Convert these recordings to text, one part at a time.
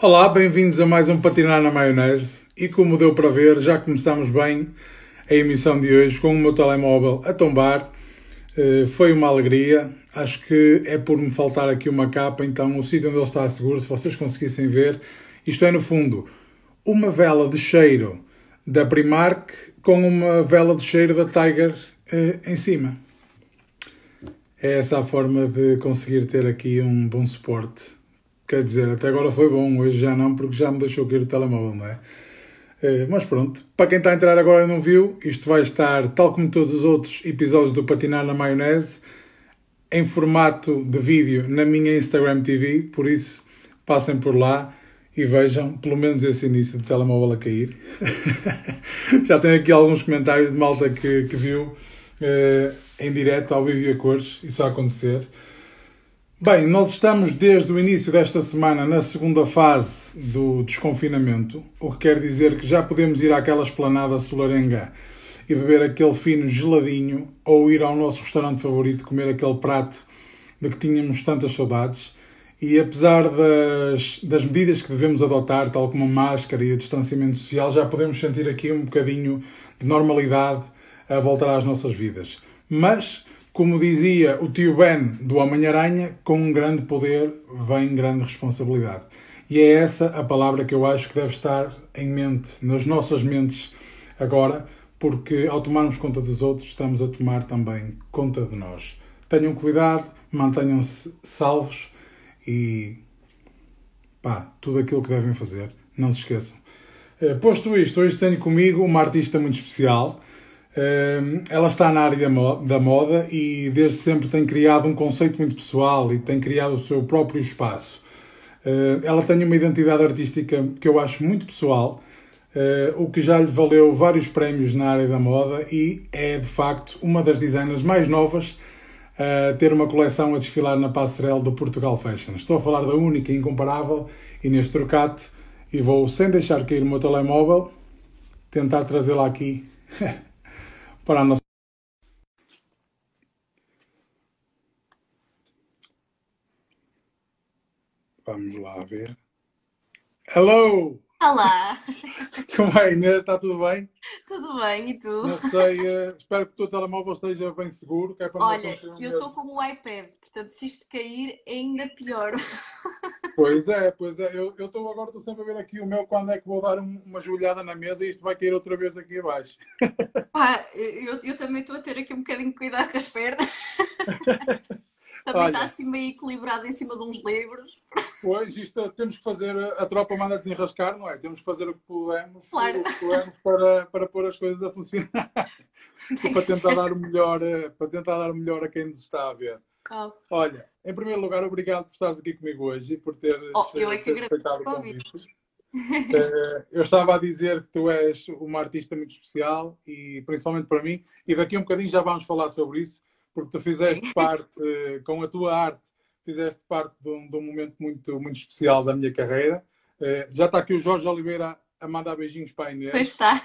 Olá, bem-vindos a mais um Patinar na Maionese. E como deu para ver, já começamos bem a emissão de hoje com o meu telemóvel a tombar. Eh, foi uma alegria. Acho que é por me faltar aqui uma capa, então o sítio onde ele está seguro, se vocês conseguissem ver. Isto é, no fundo, uma vela de cheiro da Primark com uma vela de cheiro da Tiger eh, em cima. É essa a forma de conseguir ter aqui um bom suporte. Quer dizer, até agora foi bom, hoje já não, porque já me deixou cair o telemóvel, não é? é? Mas pronto, para quem está a entrar agora e não viu, isto vai estar, tal como todos os outros episódios do Patinar na Maionese, em formato de vídeo na minha Instagram TV, por isso passem por lá e vejam pelo menos esse início do telemóvel a cair. Já tenho aqui alguns comentários de malta que, que viu eh, em direto, ao vivo e a cores, isso a acontecer. Bem, nós estamos desde o início desta semana na segunda fase do desconfinamento, o que quer dizer que já podemos ir àquela esplanada solarenga e beber aquele fino geladinho ou ir ao nosso restaurante favorito comer aquele prato de que tínhamos tantas saudades. E apesar das, das medidas que devemos adotar, tal como a máscara e o distanciamento social, já podemos sentir aqui um bocadinho de normalidade a voltar às nossas vidas. Mas como dizia o tio Ben do Homem-Aranha, com um grande poder vem grande responsabilidade. E é essa a palavra que eu acho que deve estar em mente, nas nossas mentes agora, porque ao tomarmos conta dos outros, estamos a tomar também conta de nós. Tenham cuidado, mantenham-se salvos e pá, tudo aquilo que devem fazer. Não se esqueçam. Eh, posto isto, hoje tenho comigo uma artista muito especial ela está na área da moda e desde sempre tem criado um conceito muito pessoal e tem criado o seu próprio espaço. Ela tem uma identidade artística que eu acho muito pessoal, o que já lhe valeu vários prémios na área da moda e é de facto uma das designers mais novas a ter uma coleção a desfilar na passarela do Portugal Fashion. Estou a falar da única e incomparável Inês Trocate e vou, sem deixar cair o meu telemóvel, tentar trazê-la aqui para a nossa. Vamos lá ver. Hello! Olá! Como é, Inês? Está tudo bem? Tudo bem, e tu? Não sei, uh, espero que o teu telemóvel esteja bem seguro. É Olha, eu estou como o iPad, portanto, se isto cair, é ainda pior. Pois é, pois é. Eu estou agora, estou sempre a ver aqui o meu quando é que vou dar uma joelhada na mesa e isto vai cair outra vez daqui abaixo. Pá, eu, eu também estou a ter aqui um bocadinho de cuidado com as pernas. também Olha, está assim meio equilibrado em cima de uns livros. Pois, isto temos que fazer, a tropa manda desenrascar, não é? Temos que fazer o que podemos, claro. o que podemos para, para pôr as coisas a funcionar. para tentar, dar o melhor, eh, para tentar dar o melhor a quem nos está a ver. Oh. Olha, em primeiro lugar, obrigado por estares aqui comigo hoje e por teres, oh, eu é que teres aceitado o convite. uh, eu estava a dizer que tu és uma artista muito especial e principalmente para mim, e daqui a um bocadinho já vamos falar sobre isso, porque tu fizeste parte, uh, com a tua arte, fizeste parte de um, de um, momento muito, muito especial da minha carreira. Uh, já está aqui o Jorge Oliveira a mandar beijinhos para a Inês. Pois está.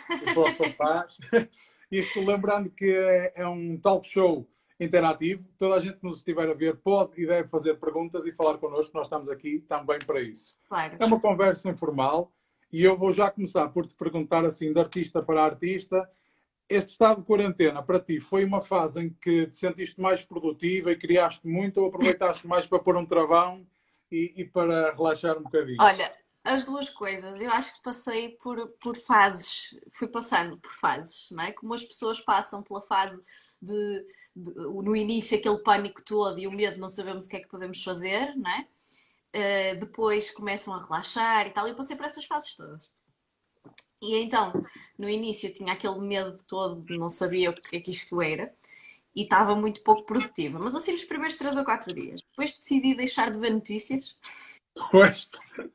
Isto lembrando que é, é um talk show interativo. Toda a gente que nos estiver a ver pode e deve fazer perguntas e falar connosco. Nós estamos aqui também para isso. Claro. É uma conversa informal e eu vou já começar por te perguntar assim, de artista para artista, este estado de quarentena para ti foi uma fase em que te sentiste mais produtiva e criaste muito ou aproveitaste mais para pôr um travão e, e para relaxar um bocadinho? Olha, as duas coisas. Eu acho que passei por, por fases, fui passando por fases, não é? Como as pessoas passam pela fase de no início aquele pânico todo e o medo, não sabemos o que é que podemos fazer, não é? Uh, depois começam a relaxar e tal. Eu passei por essas fases todas. E então, no início eu tinha aquele medo todo, não sabia o que é que isto era e estava muito pouco produtiva. Mas assim, nos primeiros 3 ou 4 dias. Depois decidi deixar de ver notícias. Pois.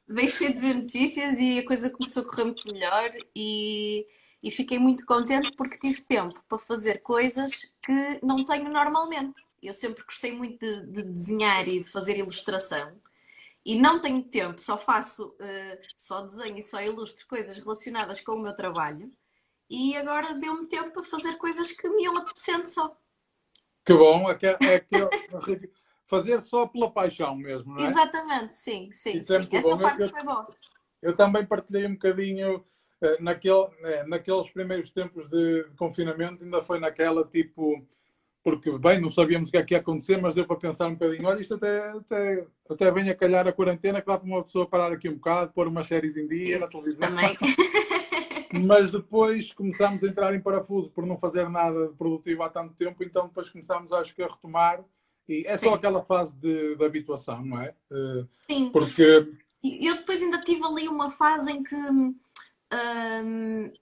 Deixei de ver notícias e a coisa começou a correr muito melhor e e fiquei muito contente porque tive tempo para fazer coisas que não tenho normalmente. Eu sempre gostei muito de, de desenhar e de fazer ilustração e não tenho tempo, só faço, uh, só desenho e só ilustro coisas relacionadas com o meu trabalho e agora deu-me tempo para fazer coisas que me iam apetecendo só. Que bom, é que, é que fazer só pela paixão mesmo, não é? Exatamente, sim, sim. É sim. Essa bom. parte Eu- foi boa. Eu também partilhei um bocadinho naquele, eh, naqueles primeiros tempos de, confinamento, ainda foi naquela tipo, porque bem, não sabíamos o que é que ia acontecer, mas deu para pensar um bocadinho, olha, isto até, até, até vem a calhar a quarentena, que dá para uma pessoa parar aqui um bocado, pôr umas séries em dia na televisão. Também. Mas depois começámos a entrar em parafuso por não fazer nada produtivo há tanto tempo, então depois começámos, acho que, a retomar. E é só Sim. aquela fase de, de habituação, não é? Eh, Sim. Porque eu depois ainda tive ali uma fase em que hum,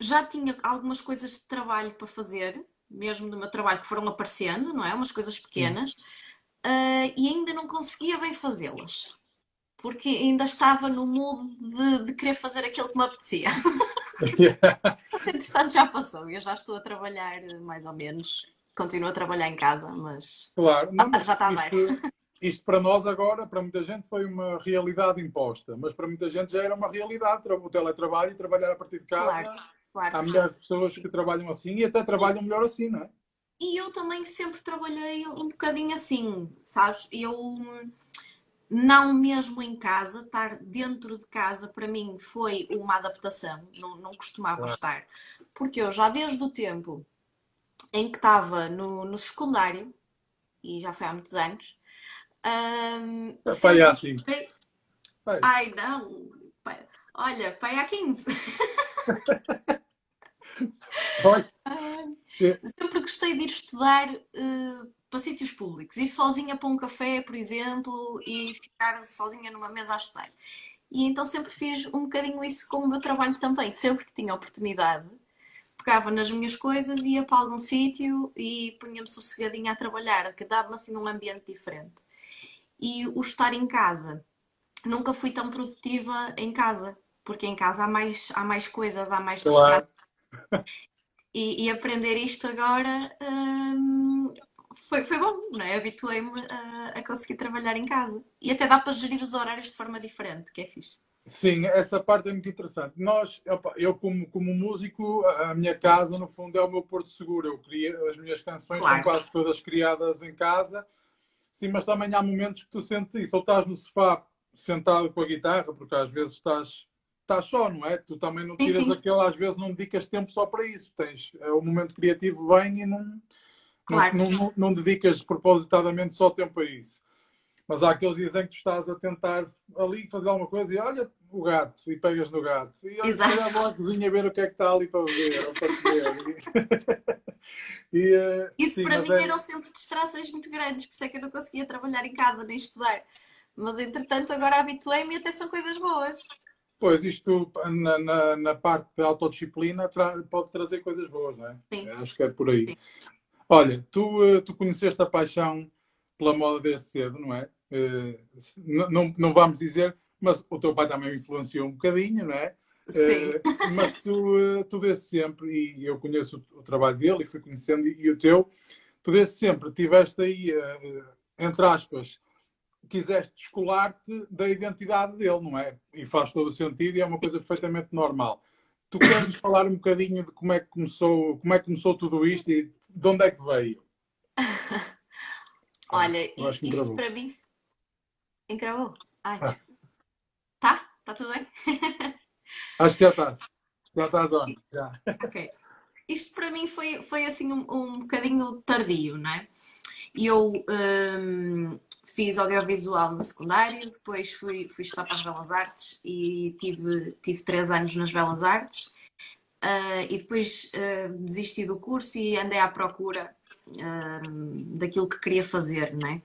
já tinha algumas coisas de trabalho para fazer, mesmo do meu trabalho, que foram aparecendo, não é? Umas coisas pequenas, ah, e ainda não conseguia bem fazê-las. Porque ainda estava no mood de, de querer fazer aquilo que me apetecia. Entretanto, já passou. Eu já estou a trabalhar, mais ou menos. Continuo a trabalhar em casa, mas Claro, mas já está a isto, para nós agora, para muita gente, foi uma realidade imposta, mas para muita gente já era uma realidade o teletrabalho e trabalhar a partir de casa. claro, claro. Há milhares de pessoas que trabalham assim e até trabalham melhor assim, não é? E eu também sempre trabalhei um bocadinho assim, sabes? Eu não mesmo em casa, estar dentro de casa para mim foi uma adaptação, não, não costumava Claro. estar. Porque eu já desde o tempo em que estava no, no secundário, e já foi há muitos anos, É, sempre pai, é assim. gostei- Pai. Ai não, pai, olha, pai há 15. Vai. É, Sempre gostei de ir estudar eh, para sítios públicos, ir sozinha para um café, por exemplo, e ficar sozinha numa mesa a estudar. E então sempre fiz um bocadinho isso com o meu trabalho também. Sempre que tinha oportunidade, pegava nas minhas coisas, ia para algum sítio e punha-me sossegadinha a trabalhar, que dava-me assim um ambiente diferente. E o estar em casa, nunca fui tão produtiva em casa, porque em casa há mais, há mais coisas, há mais Claro. e, e aprender isto agora hum, foi, foi bom, não é? Habituei-me a, a conseguir trabalhar em casa. E até dá para gerir os horários de forma diferente, que é fixe. Sim, essa parte é muito interessante. Nós, eu como, como músico, a a minha casa, no fundo, é o meu porto seguro. Eu crio, as minhas canções Claro. são quase todas criadas em casa. Sim, mas também há momentos que tu sentes isso. Ou estás no sofá sentado com a guitarra, porque às vezes estás, estás só, não é? Tu também não Sim, tiras sim. aquele, às vezes não dedicas tempo só para isso. Tens, é, o momento criativo vem e não, Claro. não, não, não dedicas propositadamente só tempo a isso. Mas há aqueles dias em que tu estás a tentar ali fazer alguma coisa e olha o gato e pegas no gato. E calhar vou à cozinha ver o que é que está ali para ver. ou para comer. e, eh, Isso sim, para mim é- eram sempre distrações muito grandes, por isso é que eu não conseguia trabalhar em casa nem estudar. Mas entretanto agora habituei-me e até são coisas boas. Pois, isto na, na, na parte da autodisciplina tra- pode trazer coisas boas, não é? Sim. Acho que é por aí. Sim. Olha, tu, eh, tu conheceste a paixão pela moda desde cedo, não é? Eh, se- n- Não, não vamos dizer, mas o teu pai também influenciou um bocadinho, não é? Sim. Eh, mas tu, eh, tu desde sempre, e eu conheço o, o trabalho dele e fui conhecendo, e, e o teu, tu desde sempre tiveste aí, eh, entre aspas, quiseste descolar-te da identidade dele, não é? E faz todo o sentido e é uma coisa perfeitamente normal. Tu queres falar um bocadinho de como é que começou, como é que começou tudo isto e de onde é que veio? Olha, que isto para mim. Encravou? Ai, Ah. Tá? Tá tudo bem? Acho que já estás. Já estás on. Já. Ok. Isto para mim foi, foi assim um, um bocadinho tardio, não é? Eu hum, fiz audiovisual no secundário, depois fui, fui estudar para as Belas Artes e tive, tive três anos nas Belas Artes. Ah, e depois ah, desisti do curso e andei à procura hum, daquilo que queria fazer, não é?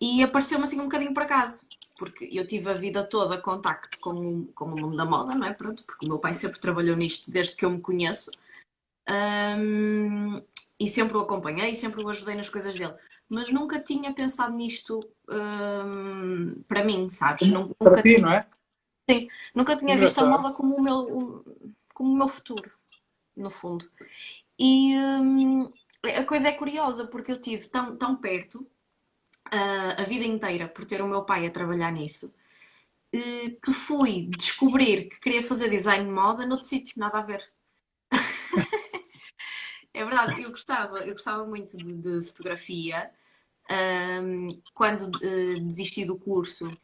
E apareceu-me assim um bocadinho por acaso, porque eu tive a vida toda contacto com, o- com o mundo da moda, não é? Pronto, porque o meu pai sempre trabalhou nisto desde que eu me conheço. Hum, e sempre o acompanhei, sempre o ajudei nas coisas dele. Mas nunca tinha pensado nisto hum, para mim, sabes? Nun- Para Nunca, ti, tinha- não é? nunca tinha visto a moda como o meu, como o meu futuro, no fundo. E hum, a coisa é curiosa, porque eu tive tão, tão perto ah, a vida inteira por ter o meu pai a trabalhar nisso, que fui descobrir que queria fazer design de moda noutro sítio, nada a ver. É verdade, eu gostava, eu gostava muito de, de fotografia, Um, quando uh, desisti do curso,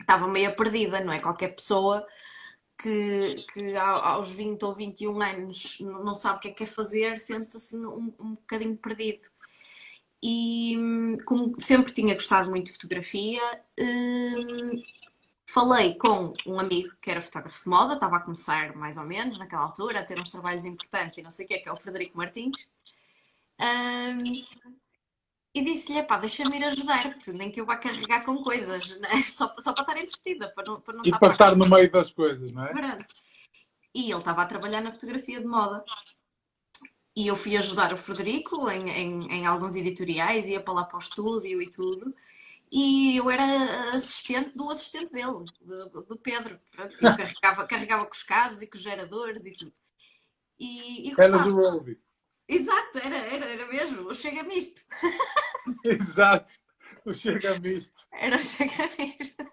estava meio perdida, não é? Qualquer pessoa que, que aos 20 ou 21 anos não sabe o que é que é fazer, sente-se assim um, um bocadinho perdido. E como sempre tinha gostado muito de fotografia, hum, falei com um amigo que era fotógrafo de moda, estava a começar mais ou menos naquela altura, a ter uns trabalhos importantes e não sei o que é, que é o Frederico Martins. Um, e disse-lhe, pá, deixa-me ir ajudar-te, nem que eu vá carregar com coisas, né? só, só para estar entretida, para não, para não e para estar no meio das coisas, não é? Pronto. E ele estava a trabalhar na fotografia de moda. E eu fui ajudar o Frederico em, em, em alguns editoriais, ia para lá para o estúdio e tudo. E eu era assistente do assistente dele, do, do Pedro. Pronto, eu carregava, carregava com os cabos e com os geradores e tudo. E, e Era do Roby. Exato, era, era, era mesmo, o Chega Misto. Exato, o Chega Misto. Era o Chega Misto.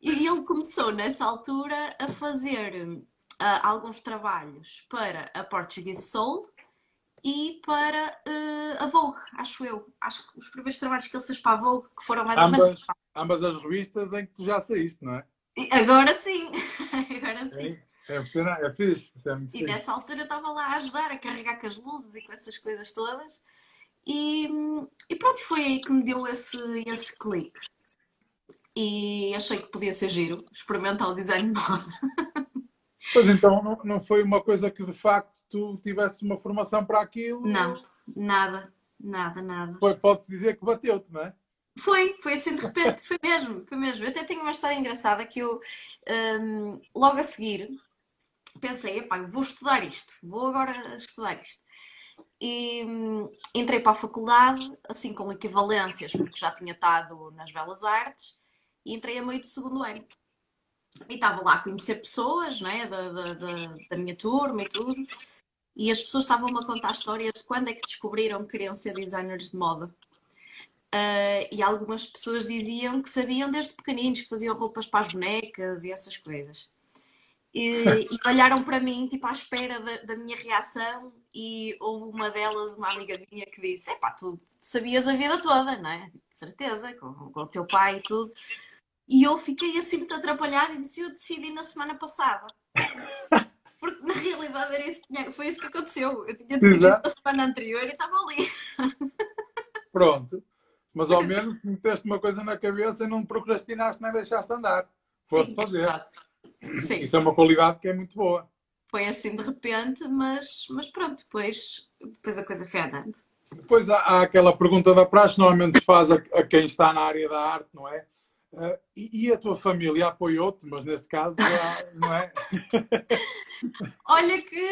e ele começou nessa altura a fazer uh, alguns trabalhos para a Portuguese Soul e para uh, a Vogue, acho eu. Acho que os primeiros trabalhos que ele fez para a Vogue, que foram mais ambas, ou menos. Ambas as revistas em que tu já saíste, não é? Agora sim, agora sim. É, é fixe, isso é muito E fixe. nessa altura eu estava lá a ajudar, a carregar com as luzes e com essas coisas todas. E, e pronto, foi aí que me deu esse, esse clique. E achei que podia ser giro, experimentar o design de moda. Pois então, não, não foi uma coisa que de facto tu tivesse uma formação para aquilo? Não, nada, nada, nada. Pode-se dizer que bateu-te, não é? Foi, foi assim de repente, foi mesmo, foi mesmo. Eu até tenho uma história engraçada que eu, um, logo a seguir, pensei, epá, vou estudar isto, vou agora estudar isto. E hum, entrei para a faculdade, assim com equivalências, porque já tinha estado nas Belas Artes, e entrei a meio do segundo ano. E estava lá a conhecer pessoas, é? da, da, da, da minha turma e tudo, e as pessoas estavam-me a contar histórias de quando é que descobriram que queriam ser designers de moda. Uh, e algumas pessoas diziam que sabiam desde pequeninos, que faziam roupas para as bonecas e essas coisas e, e, olharam para mim, tipo, à espera da, da, minha reação, e houve uma delas, uma amiga minha, que disse: Epá, tu sabias a vida toda, não é? De certeza, com, com o teu pai e tudo. E eu fiquei assim muito atrapalhada e disse: Eu decidi na semana passada. Porque na realidade era isso, foi isso que aconteceu. Eu tinha decidido Exato. na semana anterior e estava ali. Pronto. Mas ao menos meteste uma coisa na cabeça e não procrastinaste nem deixaste andar. Foste fazer. Exato. Sim. Isso é uma qualidade que é muito boa. Foi assim de repente, mas, mas pronto, depois, depois a coisa foi andando. Depois há, há aquela pergunta da praxe, normalmente se faz a, a, quem está na área da arte, não é? Uh, e, e, a tua família apoiou-te, mas neste caso, não é? Olha que.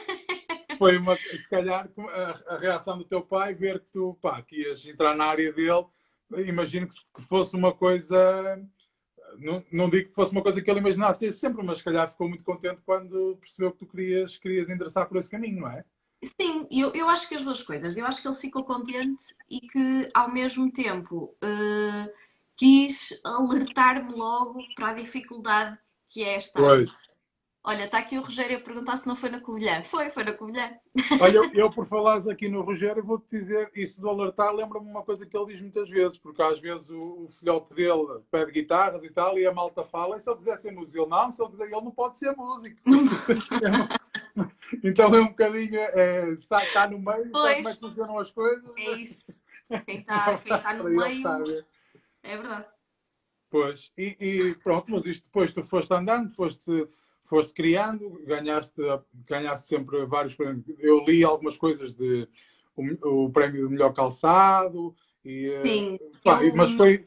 Foi uma, se calhar, a, a, reação do teu pai, ver que tu, pá, que ias entrar na área dele, imagino que, que fosse uma coisa não, não digo que fosse uma coisa que ele imaginasse sempre, mas se calhar ficou muito contente quando percebeu que tu querias, querias endereçar por esse caminho, não é? Sim, eu, eu acho que as duas coisas. Eu acho que ele ficou contente e que, ao mesmo tempo, uh, quis alertar-me logo para a dificuldade que é esta. Pois. Olha, está aqui o Rogério a perguntar se não foi na Covilhã. Foi, foi na Covilhã. Olha, eu, eu por falares aqui no Rogério, vou-te dizer, isso do alertar lembra-me uma coisa que ele diz muitas vezes, porque às vezes o, o filhote dele pede guitarras e tal, e a malta fala, e se ele quiser ser músico? Ele não, se ele quiser, ele não pode ser músico. então é um bocadinho, é, está no meio, pois, como é que funcionam as coisas. É isso. Quem está, quem está no meio. É verdade. Pois, e, e pronto, mas isto depois tu foste andando, foste foste criando, ganhaste, ganhaste sempre vários prémios. Eu li algumas coisas de o, o prémio do melhor calçado e eh, sim, pá, eu... mas foi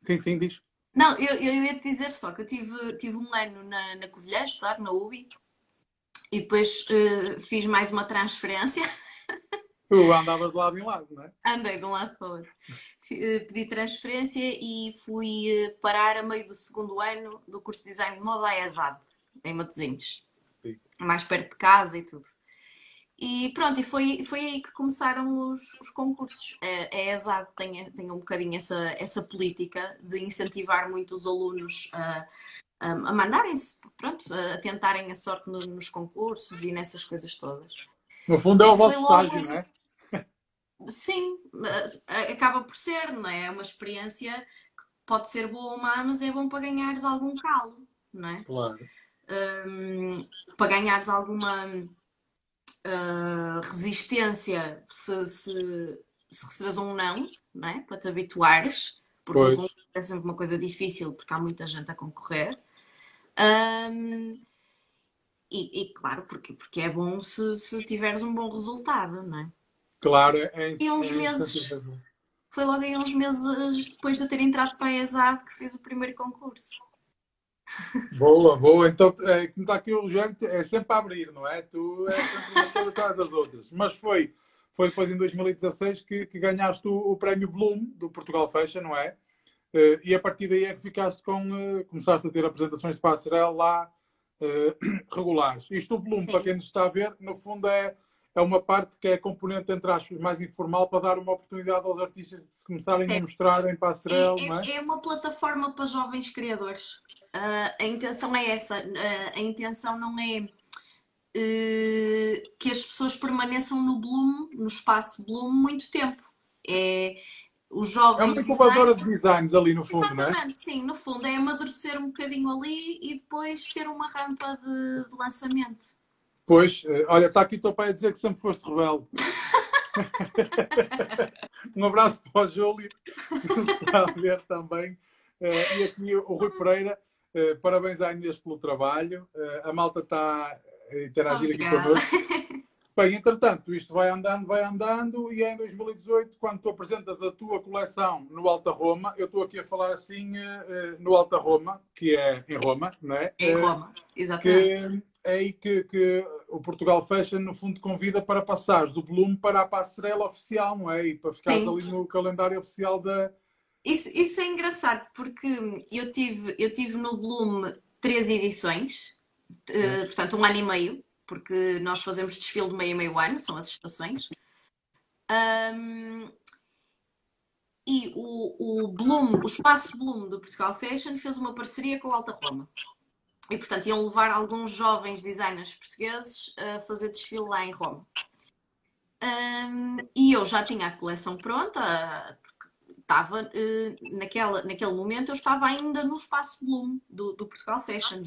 sim, sim, diz. Não, eu, eu ia te dizer só que eu tive, tive um ano na, na Covilhã, a estudar na UBI, e depois uh, fiz mais uma transferência. Tu andavas de lado em lado, não é? Andei de um lado para o outro. Eh, pedi transferência e fui parar a meio do segundo ano do curso de design de moda à ESAD em Matosinhos. Sim. Mais perto de casa e tudo. E pronto, e foi, foi aí que começaram os, os concursos. A, a ESAD tem, tem um bocadinho essa, essa política de incentivar muito os alunos a, a, mandarem-se, pronto, a tentarem a sorte no, nos concursos e nessas coisas todas. No fundo é o vosso logo... estágio, não é? sim, acaba por ser, não é? É uma experiência que pode ser boa ou má, mas é bom para ganhares algum calo, não é? Claro. Um, para ganhares alguma uh, resistência se, se, se recebes um não, não é? Para te habituares, porque é sempre uma coisa difícil, porque há muita gente a concorrer. Um, e, e, claro, porque, porque é bom se, se tiveres um bom resultado, não é? Claro, é isso. E uns é meses, foi logo aí uns meses depois de ter entrado para a ESAD que fiz o primeiro concurso. Boa, boa. Então, é, como está aqui o Rogério, é sempre a abrir, não é? Tu é sempre atrás das outras. Mas foi, foi depois em 2016 que, que ganhaste o, o, prémio Bloom do Portugal Fashion, não é? Uh, e a partir daí é que ficaste com. Uh, começaste a ter apresentações de passarela lá uh, regulares. Isto, o Bloom, Sim. para quem nos está a ver, no fundo é, é uma parte que é componente, entre aspas, mais informal para dar uma oportunidade aos artistas de se começarem Sim. a mostrar em passarela. É, é? é, uma plataforma para jovens criadores. Uh, a intenção é essa. Uh, a intenção não é que as pessoas permaneçam no Bloom, no espaço Bloom, muito tempo. É os jovens. É uma incubadora de designs ali no fundo, Exatamente, não é? sim, no fundo é amadurecer um bocadinho ali e depois ter uma rampa de, de lançamento. Pois, eh, olha, está aqui o teu pai a dizer que sempre foste rebelde. um abraço para o Júlio, que está a ver também. Uh, e aqui o Rui Pereira, uh, parabéns à Inês pelo trabalho. A malta está a interagir Obrigada. aqui connosco. Bem, entretanto, isto vai andando, vai andando, e em 2018, quando tu apresentas a tua coleção no Alta Roma, eu estou aqui a falar assim no Alta Roma, que é em Roma, não é? Em Roma, exatamente. Que é aí que, que, o Portugal Fashion, no fundo, convida para passares do Bloom para a passarela oficial, não é? E para ficares ali no calendário oficial da. Isso, isso é engraçado, porque eu tive, eu tive no Bloom três edições, portanto, um ano e meio, porque nós fazemos desfile de meio a meio ano, são as estações. Um, e o, o Bloom, o espaço Bloom do Portugal Fashion fez uma parceria com o Alta Roma. E, portanto, iam levar alguns jovens designers portugueses a fazer desfile lá em Roma. Um, e eu já tinha a coleção pronta, estava uh, naquela, naquele momento eu estava ainda no espaço Bloom do, do Portugal Fashion.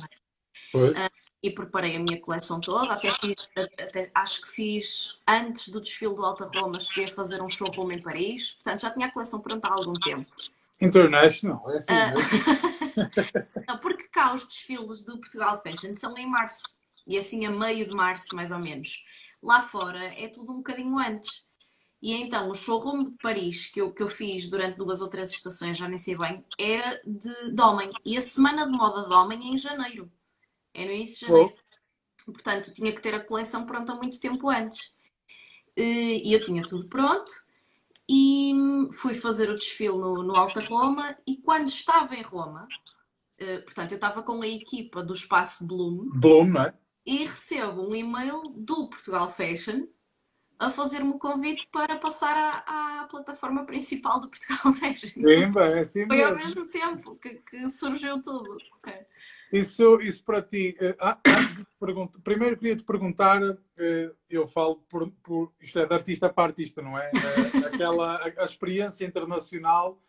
Uh, e preparei a minha coleção toda, até, fiz, até, acho que fiz antes do desfile do Alta Roma, cheguei a fazer um showroom em Paris, portanto já tinha a coleção pronta há algum tempo. International, é assim. Uh... Não, porque cá os desfiles do Portugal Fashion são em março e assim a meio de março, mais ou menos. Lá fora é tudo um bocadinho antes. E então o showroom de Paris que eu, que eu fiz durante duas ou três estações, já nem sei bem, era de, de homem. E a semana de moda de homem é em janeiro. É no início de janeiro. Oh. Portanto, tinha que ter a coleção pronta muito tempo antes. E eu tinha tudo pronto e fui fazer o desfile no, no Alta Roma e quando estava em Roma, uh, portanto, eu estava com a equipa do Espaço Bloom. Bloom, não é? E recebo um e-mail do Portugal Fashion a fazer-me o convite para passar à, à, plataforma principal do Portugal Fashion. Sim, bem, é assim Foi ao mesmo tempo que, que surgiu tudo. Isso, isso para ti, eh, ah, primeiro queria te perguntar, eh, eu falo por, por, isto é de artista para artista, não é? Eh, aquela, a, experiência internacional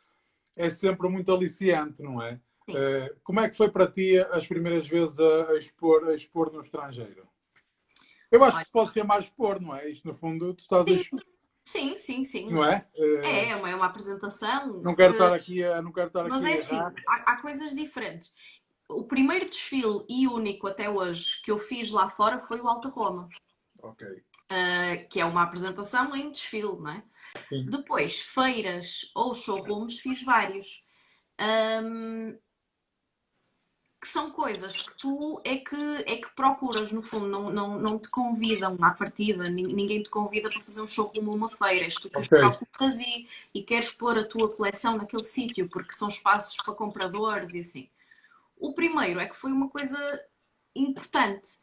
é sempre muito aliciante, não é? Sim. Como é que foi para ti as primeiras vezes a, a expor, a expor no estrangeiro? Eu acho que se pode chamar expor, não é? Isto no fundo tu estás sim. a expor. Sim, sim, sim. Não é? É, é uma, é uma apresentação. Não quero estar aqui a. Não quero estar Mas aqui é assim, há, há, coisas diferentes o primeiro desfile e único até hoje que eu fiz lá fora foi o Alta Roma. Ok. Uh, que é uma apresentação em desfile, não é? Sim. Depois, feiras ou showrooms, fiz vários. Um, que são coisas que tu é que, é que procuras, no fundo, não, não, não te convidam à partida, ninguém te convida para fazer um showroom ou uma feira. Tu okay. procuras e, e queres pôr a tua coleção naquele sítio, porque são espaços para compradores e assim. O primeiro é que foi uma coisa importante,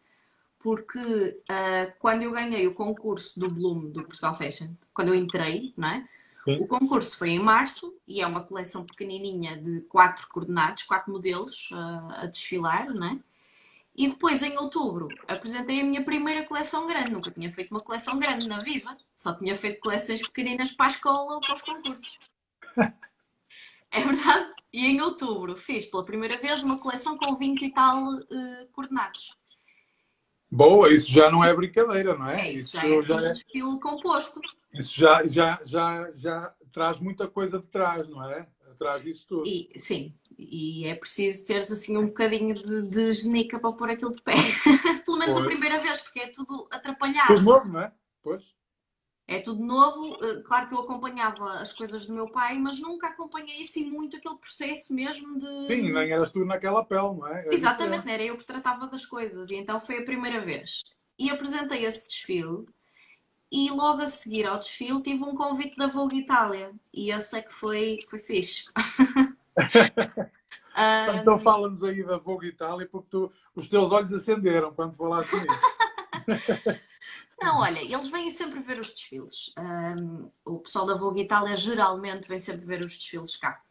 porque uh, quando eu ganhei o concurso do Bloom do Portugal Fashion, quando eu entrei, não é? Sim. O concurso foi em março e é uma coleção pequenininha de quatro coordenados, quatro modelos uh, a desfilar, não é? E depois, em outubro, apresentei a minha primeira coleção grande. Nunca tinha feito uma coleção grande na vida. Só tinha feito coleções pequeninas para a escola ou para os concursos. É verdade. E em outubro fiz pela primeira vez uma coleção com 20 e tal uh, coordenados. Boa, isso já não é brincadeira, não é? É, isso, isso já é, já é desfile composto. Isso já, já, já, já traz muita coisa de trás, não é? Atrás disso tudo. E, sim, e é preciso teres assim um bocadinho de, de genica para pôr aquilo de pé. Pelo menos pois. a primeira vez, porque é tudo atrapalhado. Tudo novo, não é? Pois. É tudo novo. Eh, claro que eu acompanhava as coisas do meu pai, mas nunca acompanhei assim muito aquele processo mesmo de. Sim, nem eras tu naquela pele, não é? é Exatamente, era eu que tratava das coisas. E então foi a primeira vez. E apresentei esse desfile. E logo a seguir ao desfile tive um convite da Vogue Itália. E esse é que foi, foi fixe. então fala-nos aí da Vogue Itália, porque tu, os teus olhos acenderam quando falaste nisso. Não, olha, eles vêm sempre ver os desfiles. Um, o pessoal da Vogue Itália geralmente vem sempre ver os desfiles cá.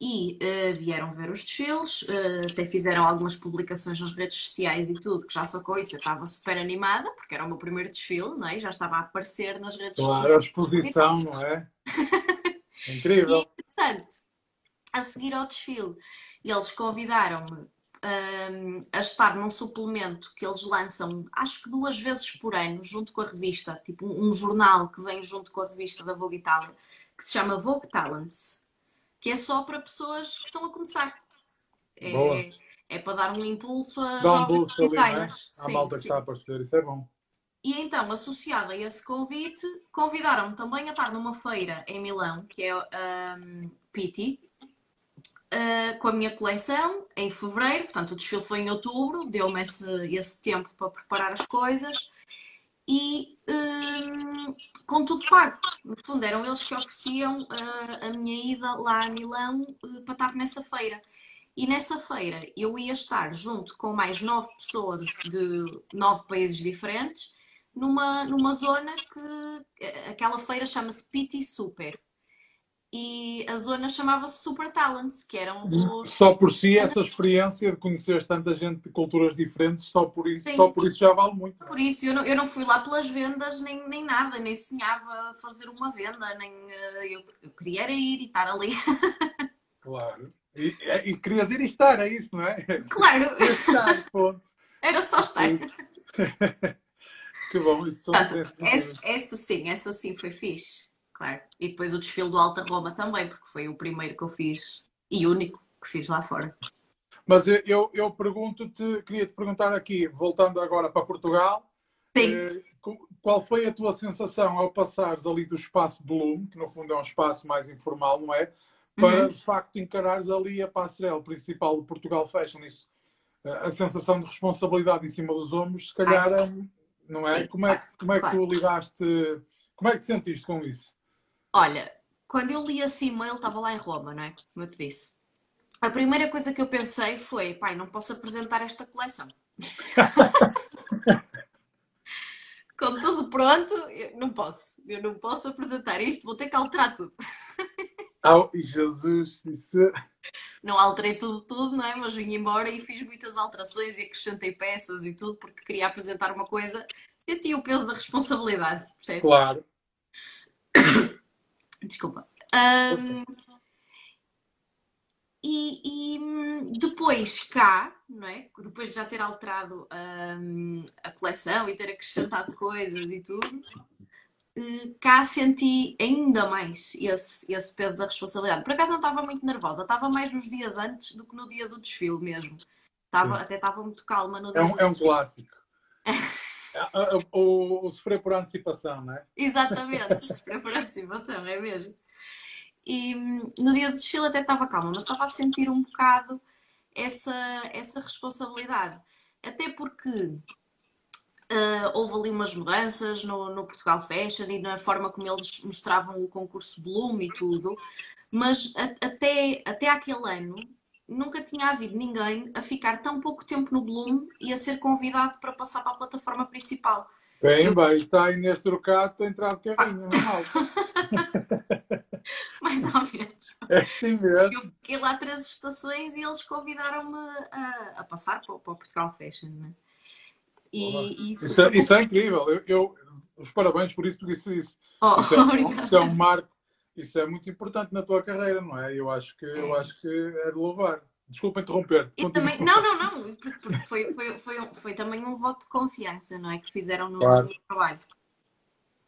E uh, vieram ver os desfiles, uh, até fizeram algumas publicações nas redes sociais e tudo, que já só com isso eu estava super animada, porque era o meu primeiro desfile, não é? Já estava a aparecer nas redes claro, sociais. Claro, a exposição, não é? Incrível. E, portanto, a seguir ao desfile, eles convidaram-me um, a estar num suplemento que eles lançam, acho que duas vezes por ano, junto com a revista, tipo um jornal que vem junto com a revista da Vogue Itália, que se chama Vogue Talents, que é só para pessoas que estão a começar. É, é para dar um impulso a Dá um jovens designers. Ali, A malta que está a aparecer, isso é bom. E então, associada a esse convite, convidaram-me também a estar numa feira em Milão, que é um, Pitti, uh, com a minha coleção em fevereiro, portanto o desfile foi em outubro, deu-me esse, esse tempo para preparar as coisas e uh, com tudo pago. No fundo, eram eles que ofereciam uh, a minha ida lá a Milão para estar nessa feira. E nessa feira eu ia estar junto com mais nove pessoas de nove países diferentes, numa, numa zona que aquela feira chama-se Piti Super e a zona chamava-se Super Talents, que eram os... Só por si essa experiência de conhecer tanta gente de culturas diferentes, só por isso, só por isso já vale muito. Por isso, eu não, eu não fui lá pelas vendas nem, nem nada, nem sonhava fazer uma venda, nem eh, eu, eu queria era ir e estar ali. Claro. E, e querias ir e estar, é isso, não é? Claro! Estar, ponto. Era só estar. que bom, isso Portanto, essa, essa sim, essa sim foi fixe claro. E depois o desfile do Alta Roma também, porque foi o primeiro que eu fiz e único que fiz lá fora. Mas eu, eu pergunto-te, queria-te perguntar aqui, voltando agora para Portugal, Sim. Eh, qual foi a tua sensação ao passares ali do espaço Bloom, que no fundo é um espaço mais informal, não é? Para uhum. de facto encarares ali a passarela principal do Portugal Fashion. Isso, eh, a sensação de responsabilidade em cima dos ombros, se calhar, ah, não é? Como é, como é que tu lidaste, como é que te sentiste com isso? Olha, quando eu li esse e-mail, estava lá em Roma, não é? Como eu te disse. A primeira coisa que eu pensei foi: pai, não posso apresentar esta coleção. Com tudo pronto, não posso. Eu não posso apresentar isto, vou ter que alterar tudo. Oh, Jesus, isso. Não alterei tudo, tudo, não é? Mas vim embora e fiz muitas alterações e acrescentei peças e tudo porque queria apresentar uma coisa. Senti o peso da responsabilidade, percebe? Claro. Desculpa. Um, e, e, depois cá, não é? Depois de já ter alterado um, a coleção e ter acrescentado coisas e tudo, uh, cá senti ainda mais esse, esse peso da responsabilidade. Por acaso não estava muito nervosa, estava mais nos dias antes do que no dia do desfile mesmo. Estava, até estava muito calma no dia. É um, é um clássico. o, o, sofrer por antecipação, não é? Exatamente, sofrer por antecipação, é mesmo. E hum, no dia do desfile até estava calma, mas estava a sentir um bocado essa, essa responsabilidade. Até porque uh, houve ali umas mudanças no, no Portugal Fashion e na forma como eles mostravam o concurso Bloom e tudo, mas a, até, até aquele ano nunca tinha havido ninguém a ficar tão pouco tempo no Bloom e a ser convidado para passar para a plataforma principal. Bem, eu... bem, está aí neste trocado, entrar de carrinho, normal. Mais ou menos. É assim mesmo. Eu fiquei lá três estações e eles convidaram-me a, a passar para, o- para o Portugal Fashion, né? E, e Isso, é, isso é incrível. Eu, eu- os parabéns por isso, porque isso, isso, Oh, isso, é, um- isso é um marco, isso é muito importante na tua carreira, não é? Eu acho que, eu É. acho que é de louvar. Desculpa interromper. E também, não, não, não, porque foi, foi, foi, foi também um voto de confiança, não é? Que fizeram no Claro. no trabalho.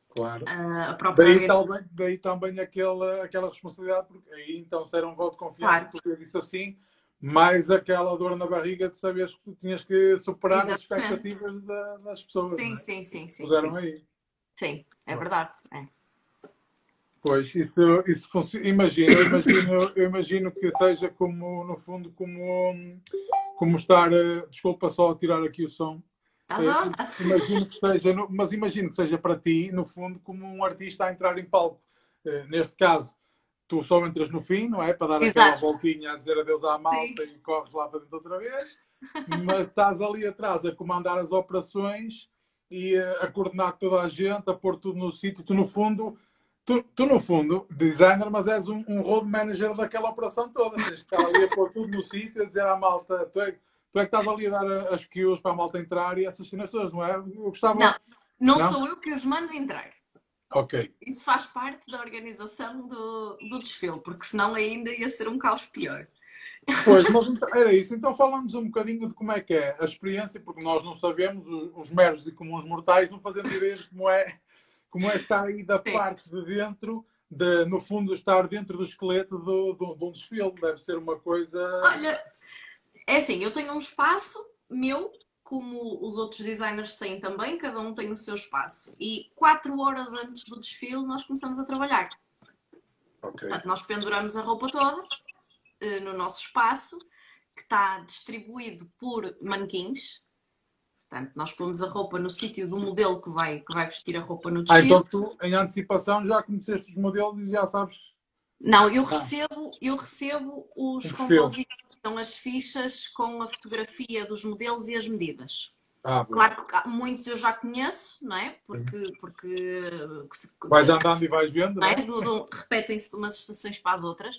Claro. A própria Daí também, daí também aquela, aquela responsabilidade, porque aí então se era um voto de confiança, Claro. porque eu disse assim, mais aquela dor na barriga de saberes que tu tinhas que superar as Exatamente. expectativas da- das pessoas. Sim, é? sim, sim, sim. Puseram Sim, aí. sim é verdade. É. Pois, isso, isso funciona. Imagino, eu imagino, eu imagino que seja como, no fundo, como, como estar. eh, Desculpa só tirar aqui o som. Tá bom? imagino que seja, mas imagino que seja para ti, no fundo, como um artista a entrar em palco. Eh, Neste caso, tu só entras no fim, não é? Para dar aquela Exato. voltinha a dizer adeus à malta e corres lá para dentro outra vez. Mas estás ali atrás a comandar as operações e a coordenar toda a gente, a pôr tudo no sítio. Tu, no fundo, tu, tu, no fundo, designer, mas és um, um road manager daquela operação toda. Tens que estar ali a pôr tudo no sítio, a dizer à malta, tu é, tu é que estás ali a dar as cues para a malta entrar e essas cenas todas, não é? Eu gostava. Não, não, Não? sou eu que os mando entrar. Ok. Isso faz parte da organização do, do desfile, porque senão ainda ia ser um caos pior. Pois, mas então, era isso. Então falamos um bocadinho de como é que é a experiência, porque nós não sabemos, os, os meros e comuns mortais não fazemos ideia de como é, como é estar aí da Sim. parte de dentro, de, no fundo, estar dentro do esqueleto do, do, de um desfile. Deve ser uma coisa. Olha, é assim, eu tenho um espaço meu, como os outros designers têm também, cada um tem o seu espaço. E quatro horas antes do desfile nós começamos a trabalhar. Ok. Portanto, nós penduramos a roupa toda eh, no nosso espaço, que está distribuído por manequins. Portanto, nós pomos a roupa no sítio do modelo que vai, que vai vestir a roupa no Ah, desfile. então tu, em antecipação, já conheceste os modelos e já sabes. Não, eu Ah. recebo, eu recebo os perfil. compositos, são as fichas com a fotografia dos modelos e as medidas. Ah. Claro que muitos eu já conheço, não é? Porque, porque Vais andando e vais vendo, não é? é? Repetem-se de umas estações para as outras,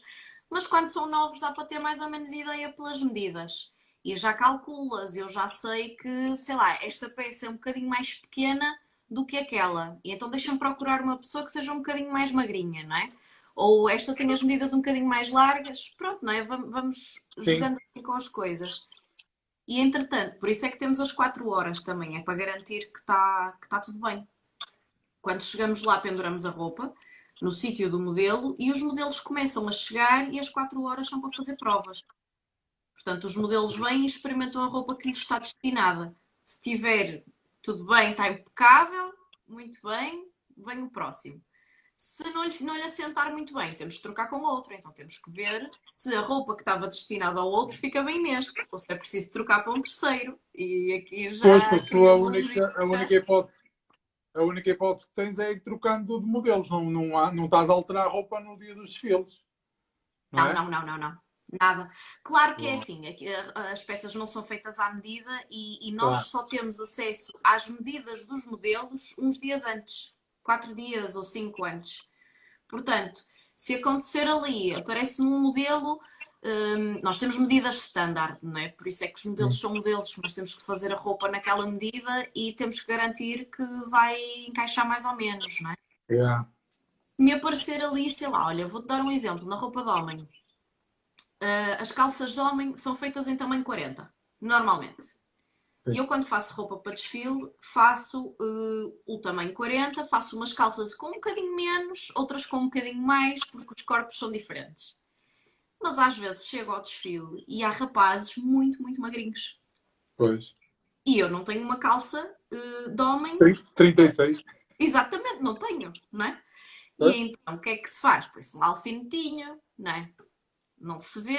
mas quando são novos dá para ter mais ou menos ideia pelas medidas. E já calculas, eu já sei que, sei lá, esta peça é um bocadinho mais pequena do que aquela. E então deixa-me procurar uma pessoa que seja um bocadinho mais magrinha, não é? Ou esta tem as medidas um bocadinho mais largas. Pronto, não é? Vam- Vamos jogando assim com as coisas. E entretanto, por isso é que temos as 4 horas também, é para garantir que está que tá tudo bem. Quando chegamos lá, penduramos a roupa no sítio do modelo e os modelos começam a chegar e as 4 horas são para fazer provas. Portanto, os modelos vêm e experimentam a roupa que lhes está destinada. Se tiver tudo bem, está impecável, muito bem, vem o próximo. Se não lhe, não lhe assentar muito bem, temos de trocar com outro. Então temos que ver se a roupa que estava destinada ao outro fica bem neste, ou se é preciso trocar para um terceiro. E aqui já. Pois, porque tu a única, a única hipótese. A única hipótese que tens é ir trocando de modelos, não, não, há, não estás a alterar a roupa no dia dos desfiles. Não, Não, é? não, não, não, não. Nada. Claro que é assim, aqui, a- as peças não são feitas à medida e, e nós Claro. só temos acesso às medidas dos modelos uns dias antes, quatro dias ou cinco antes. Portanto, se acontecer ali, aparece-me um modelo, hum, nós temos medidas standard, não é? Por isso é que os modelos são modelos, mas temos que fazer a roupa naquela medida e temos que garantir que vai encaixar mais ou menos, não é? Yeah. se me aparecer ali, sei lá, olha, vou-te dar um exemplo, na roupa de homem. Ah, as calças de homem são feitas em tamanho 40, normalmente. E eu, quando faço roupa para desfile, faço eh, o tamanho 40, faço umas calças com um bocadinho menos, outras com um bocadinho mais, porque os corpos são diferentes. Mas às vezes chego ao desfile e há rapazes muito, muito magrinhos. Pois. E eu não tenho uma calça eh, de homem Tem 36. Exatamente, não tenho, não é? Pois. E então o que é que se faz? Pois um alfinetinho, não é? Não se vê,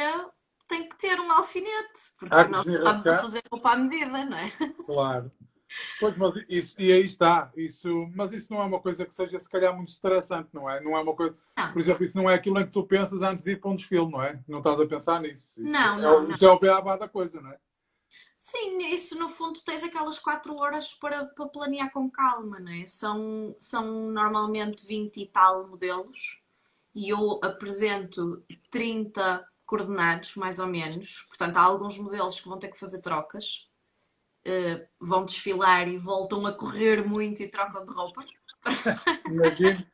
tem que ter um alfinete, porque que nós estamos a fazer roupa à medida, não é? Claro. Pois, mas isso, e aí está. Isso, mas isso não é uma coisa que seja, se calhar, muito estressante, não é? Não é uma coisa. Não. Por exemplo, isso não é aquilo em que tu pensas antes de ir para um desfile, não é? Não estás a pensar nisso. Isso Não, é, não, o- não. Isso é o beabá da coisa, não é? Sim, isso no fundo tens aquelas 4 horas para, para planear com calma, não é? São, são normalmente 20 e tal modelos e eu apresento 30 coordenados, mais ou menos. Portanto, há alguns modelos que vão ter que fazer trocas, uh, vão desfilar e voltam a correr muito e trocam de roupa. Imagino.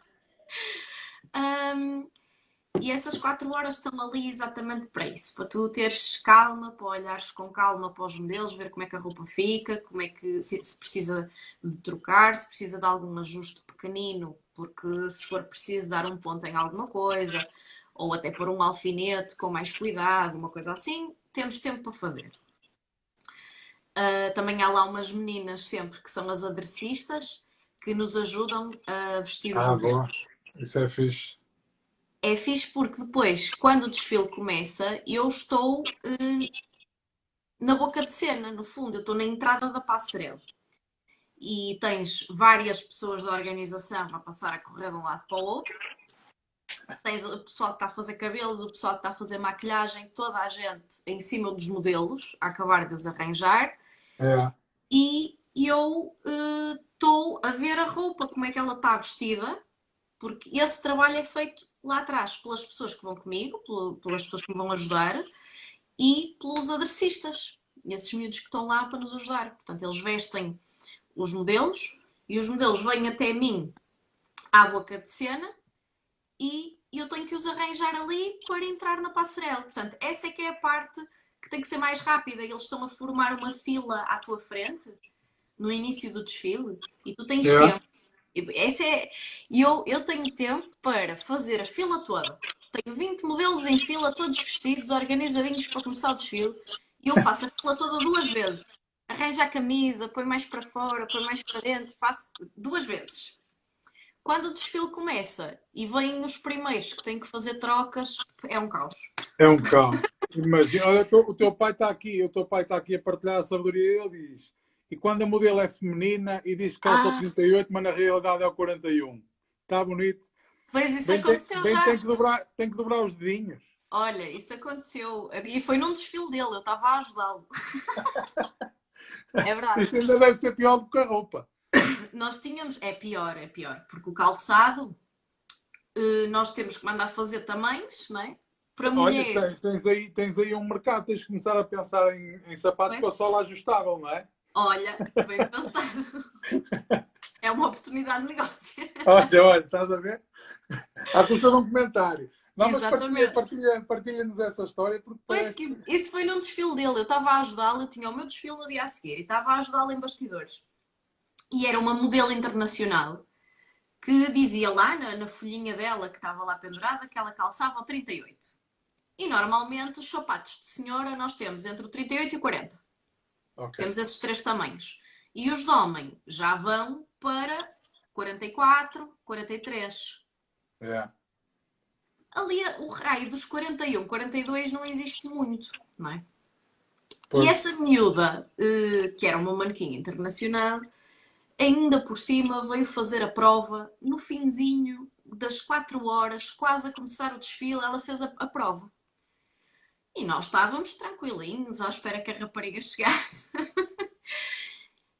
um, e essas quatro horas estão ali exatamente para isso, para tu teres calma, para olhares com calma para os modelos, ver como é que a roupa fica, como é que se, se precisa de trocar, se precisa de algum ajuste pequenino, porque se for preciso dar um ponto em alguma coisa, ou até pôr um alfinete com mais cuidado, uma coisa assim, temos tempo para fazer. Uh, também há lá umas meninas sempre que são as aderecistas que nos ajudam a vestir os ah. Bom. Isso é fixe é fixe porque depois, quando o desfile começa, eu estou uh, na boca de cena, no fundo, eu estou na entrada da passarela. E tens várias pessoas da organização a passar a correr de um lado para o outro. Tens o pessoal que está a fazer cabelos, o pessoal que está a fazer maquilhagem, toda a gente em cima dos modelos, a acabar de os arranjar. É. E eu estou uh, a ver a roupa, como é que ela está vestida, porque esse trabalho é feito lá atrás pelas pessoas que vão comigo, pelas pessoas que me vão ajudar e pelos adressistas, esses miúdos que estão lá para nos ajudar. Portanto, eles vestem os modelos e os modelos vêm até mim à boca de cena e eu tenho que os arranjar ali para entrar na passarela. Portanto, essa é que é a parte que tem que ser mais rápida. Eles estão a formar uma fila à tua frente no início do desfile e tu tens yeah. tempo esse é, eu, eu tenho tempo para fazer a fila toda. Tenho 20 modelos em fila, todos vestidos, organizadinhos para começar o desfile. E eu faço a fila toda duas vezes. Arranja a camisa, põe mais para fora, põe mais para dentro, faço duas vezes. Quando o desfile começa e vêm os primeiros que têm que fazer trocas, é um caos. É um caos. Imagina, olha, o teu pai está aqui, o teu pai está aqui a partilhar a sabedoria e ele diz e quando a modelo é feminina e diz que calça ah. 38, mas na realidade é o 41. Está bonito? Pois isso bem, aconteceu tem, já. Tem que, dobrar, tem que dobrar os dedinhos. Olha, isso aconteceu. E foi num desfile dele, eu estava a ajudá-lo. é verdade. Isso ainda deve ser pior do que a roupa. Nós tínhamos. É pior, é pior. Porque o calçado, eh, nós temos que mandar fazer tamanhos, não é? Para mulher. Olha, tens, tens, aí, tens aí um mercado, tens de começar a pensar em, em sapatos com a sola ajustável, não é? Olha, bem pensado. É uma oportunidade de negócio. Olha, olha, estás a ver? Há custa de um comentário. Não, mas partilha-nos partilha, partilha essa história. Porque pois parece... que isso, foi num desfile dele. Eu estava a ajudá-lo, eu tinha o meu desfile no dia a seguir e estava a ajudá-lo em bastidores. E era uma modelo internacional que dizia lá na, na folhinha dela, que estava lá pendurada, que ela calçava o 38. E normalmente os sapatos de senhora nós temos entre o 38 e o 40. Okay. Temos esses três tamanhos. E os de homem já vão para 44, 43. É. Ali o raio dos 41, 42 não existe muito, não é? Pois. E essa miúda, eh, que era uma manequim internacional, ainda por cima veio fazer a prova no finzinho das 4 horas, quase a começar o desfile, ela fez a, a prova. E nós estávamos tranquilinhos à espera que a rapariga chegasse.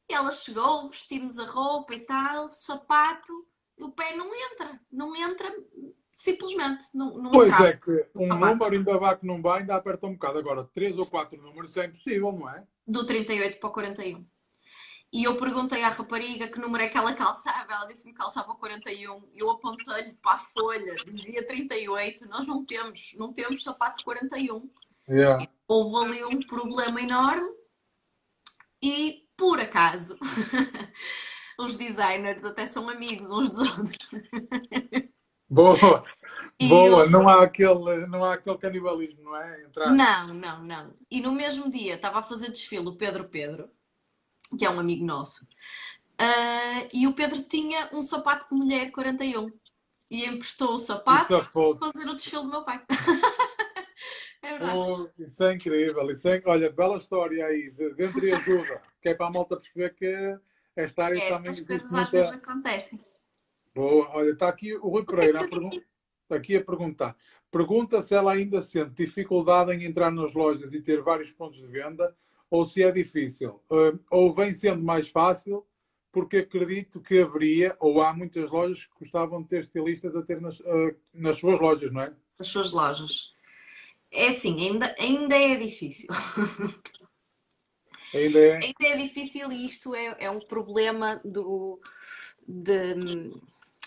e ela chegou, vestimos a roupa e tal, sapato, e o pé não entra, não entra simplesmente. Não, não pois é que um número ainda vai que não vai, ainda aperta um bocado. Agora, três ou quatro números é impossível, não é? Do 38 para o 41. E eu perguntei à rapariga que número é que ela calçava. Ela disse-me que calçava 41. Eu apontei-lhe para a folha, dizia 38. Nós não temos, não temos sapato 41. Yeah. Houve ali um problema enorme e, por acaso, os designers até são amigos uns dos outros. Boa! E Boa! Não, há aquele, não há aquele canibalismo, não é? Entrar... Não, não, não. E no mesmo dia estava a fazer desfile o Pedro Pedro, que é um amigo nosso, uh, e o Pedro tinha um sapato de mulher 41 e emprestou o sapato para fazer o desfile do meu pai. É verdade. Oh, isso é incrível. Isso é, olha, bela história aí, de, de entreajuda, que é para a malta perceber que esta área é, também. Estas coisas muita... às vezes acontecem. Boa, olha, está aqui o Rui Pereira a aqui a perguntar. Pergunta se ela ainda sente dificuldade em entrar nas lojas e ter vários pontos de venda ou se é difícil. Uh, ou vem sendo mais fácil, porque acredito que haveria, ou há muitas lojas que gostavam de ter estilistas a ter nas, uh, nas suas lojas, não é? Nas suas lojas. É assim, ainda, ainda é difícil. Ainda é... ainda é difícil e isto é, é um problema do. De,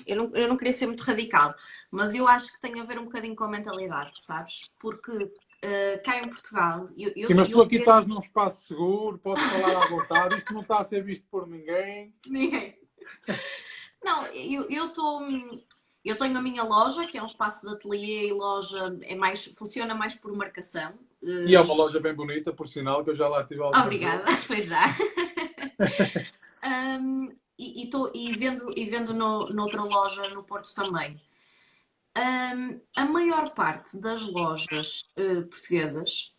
eu, não, eu não queria ser muito radical, mas eu acho que tem a ver um bocadinho com a mentalidade, sabes? Porque uh, cá em Portugal. Eu, eu, Sim, mas tu aqui estás num espaço seguro, podes falar à vontade, isto não está a ser visto por ninguém. Ninguém. Não, eu estou. Eu tenho a minha loja, que é um espaço de ateliê e loja, é mais, funciona mais por marcação. E é uma loja bem bonita, por sinal, que eu já lá estive ao Obrigada, foi já. um, e, e, tô, e, vendo, e vendo no, noutra loja no Porto também. Um, a maior parte das lojas uh, portuguesas,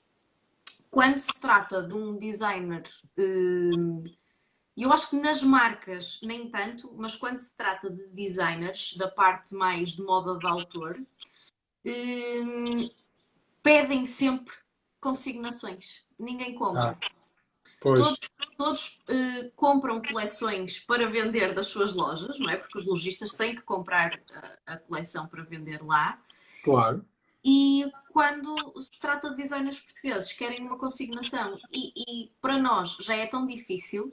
quando se trata de um designer, uh, eu acho que nas marcas nem tanto, mas quando se trata de designers, da parte mais de moda de autor, uh, pedem sempre consignações. Ninguém compra. Ah. Pois. Todos, todos uh, compram coleções para vender das suas lojas, não é? Porque os lojistas têm que comprar a, a coleção para vender lá. Claro. E quando se trata de designers portugueses, querem uma consignação e, e para nós já é tão difícil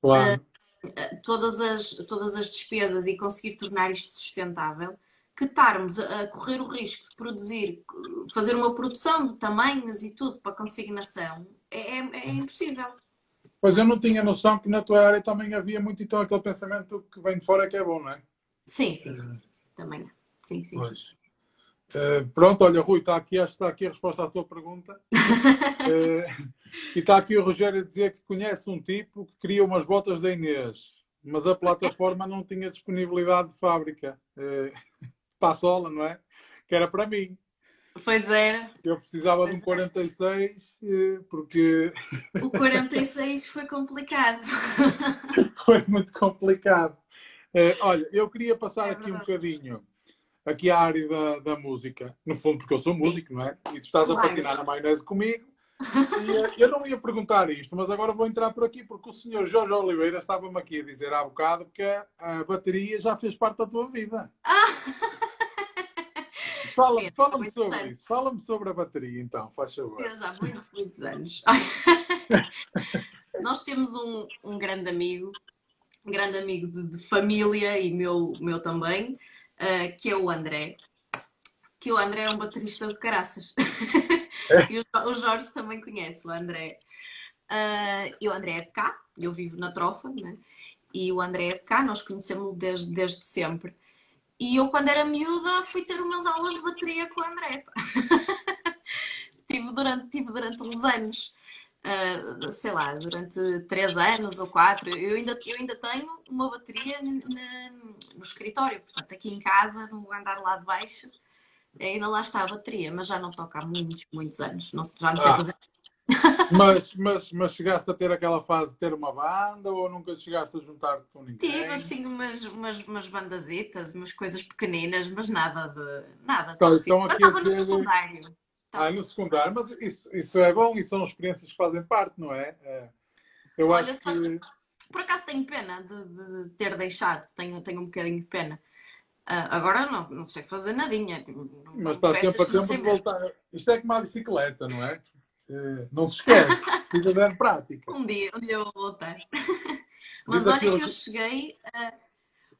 claro. uh, todas, as, todas as despesas e conseguir tornar isto sustentável, que estarmos a, a correr o risco de produzir, fazer uma produção de tamanhos e tudo para consignação, é, é, é impossível. Pois eu não tinha noção que na tua área também havia muito então aquele pensamento que vem de fora que é bom, não é? Sim, sim, sim. Também. Sim, sim. Uh, pronto, olha, Rui, está aqui, acho que está aqui a resposta à tua pergunta. uh, e está aqui o Rogério a dizer que conhece um tipo que queria umas botas da Inês, mas a plataforma não tinha disponibilidade de fábrica. Uh, para a sola, não é? Que era para mim. Pois era. Eu precisava pois de um 46 eh, porque. O 46 foi complicado. foi muito complicado. Uh, olha, eu queria passar é aqui um bocadinho aqui à área da, da música. No fundo, porque eu sou músico, não é? E tu estás claro. a patinar na maionese comigo. E, uh, eu não ia perguntar isto, mas agora vou entrar por aqui porque o senhor Jorge Oliveira estava-me aqui a dizer há bocado que a, a bateria já fez parte da tua vida. Ah! Fala-me fala sobre isso. Fala-me sobre a bateria, então, faz favor. Fez há muitos, muitos anos. Nós temos um, um grande amigo, um grande amigo de, de família e meu, meu também, uh, que é o André. Que o André é um baterista de caraças. É? e o, o, Jorge também conhece o André. Uh, e o André é de cá, eu vivo na Trofa, né? e o André é de cá, nós conhecemos-lo desde, desde sempre. E eu, quando era miúda, fui ter umas aulas de bateria com o André. tive, durante, tive durante uns anos, uh, sei lá, durante três anos ou quatro. Eu ainda, eu ainda tenho uma bateria no escritório, portanto, aqui em casa, no andar lá de baixo, ainda lá está a bateria, mas já não toca há muitos, muitos anos. Não, já não sei ah. fazer mas, mas, mas chegaste a ter aquela fase de ter uma banda ou nunca chegaste a juntar-te com ninguém? Tive assim umas, umas, umas bandazitas, umas coisas pequeninas, mas nada de nada de então, então aqui estava no secundário. Ah, no secundário, mas isso, isso é bom e são experiências que fazem parte, não é? é. Eu Olha, acho que... Por acaso tenho pena de, de, ter deixado, tenho, tenho um bocadinho de pena. Uh, agora não, não sei fazer nadinha. Tipo, mas está sempre a tempo de voltar. Isto é como a bicicleta, não é? Eh, não se esquece, precisa dar prática. Um dia, um dia eu vou voltar. Mas olha que eu cheguei, uh,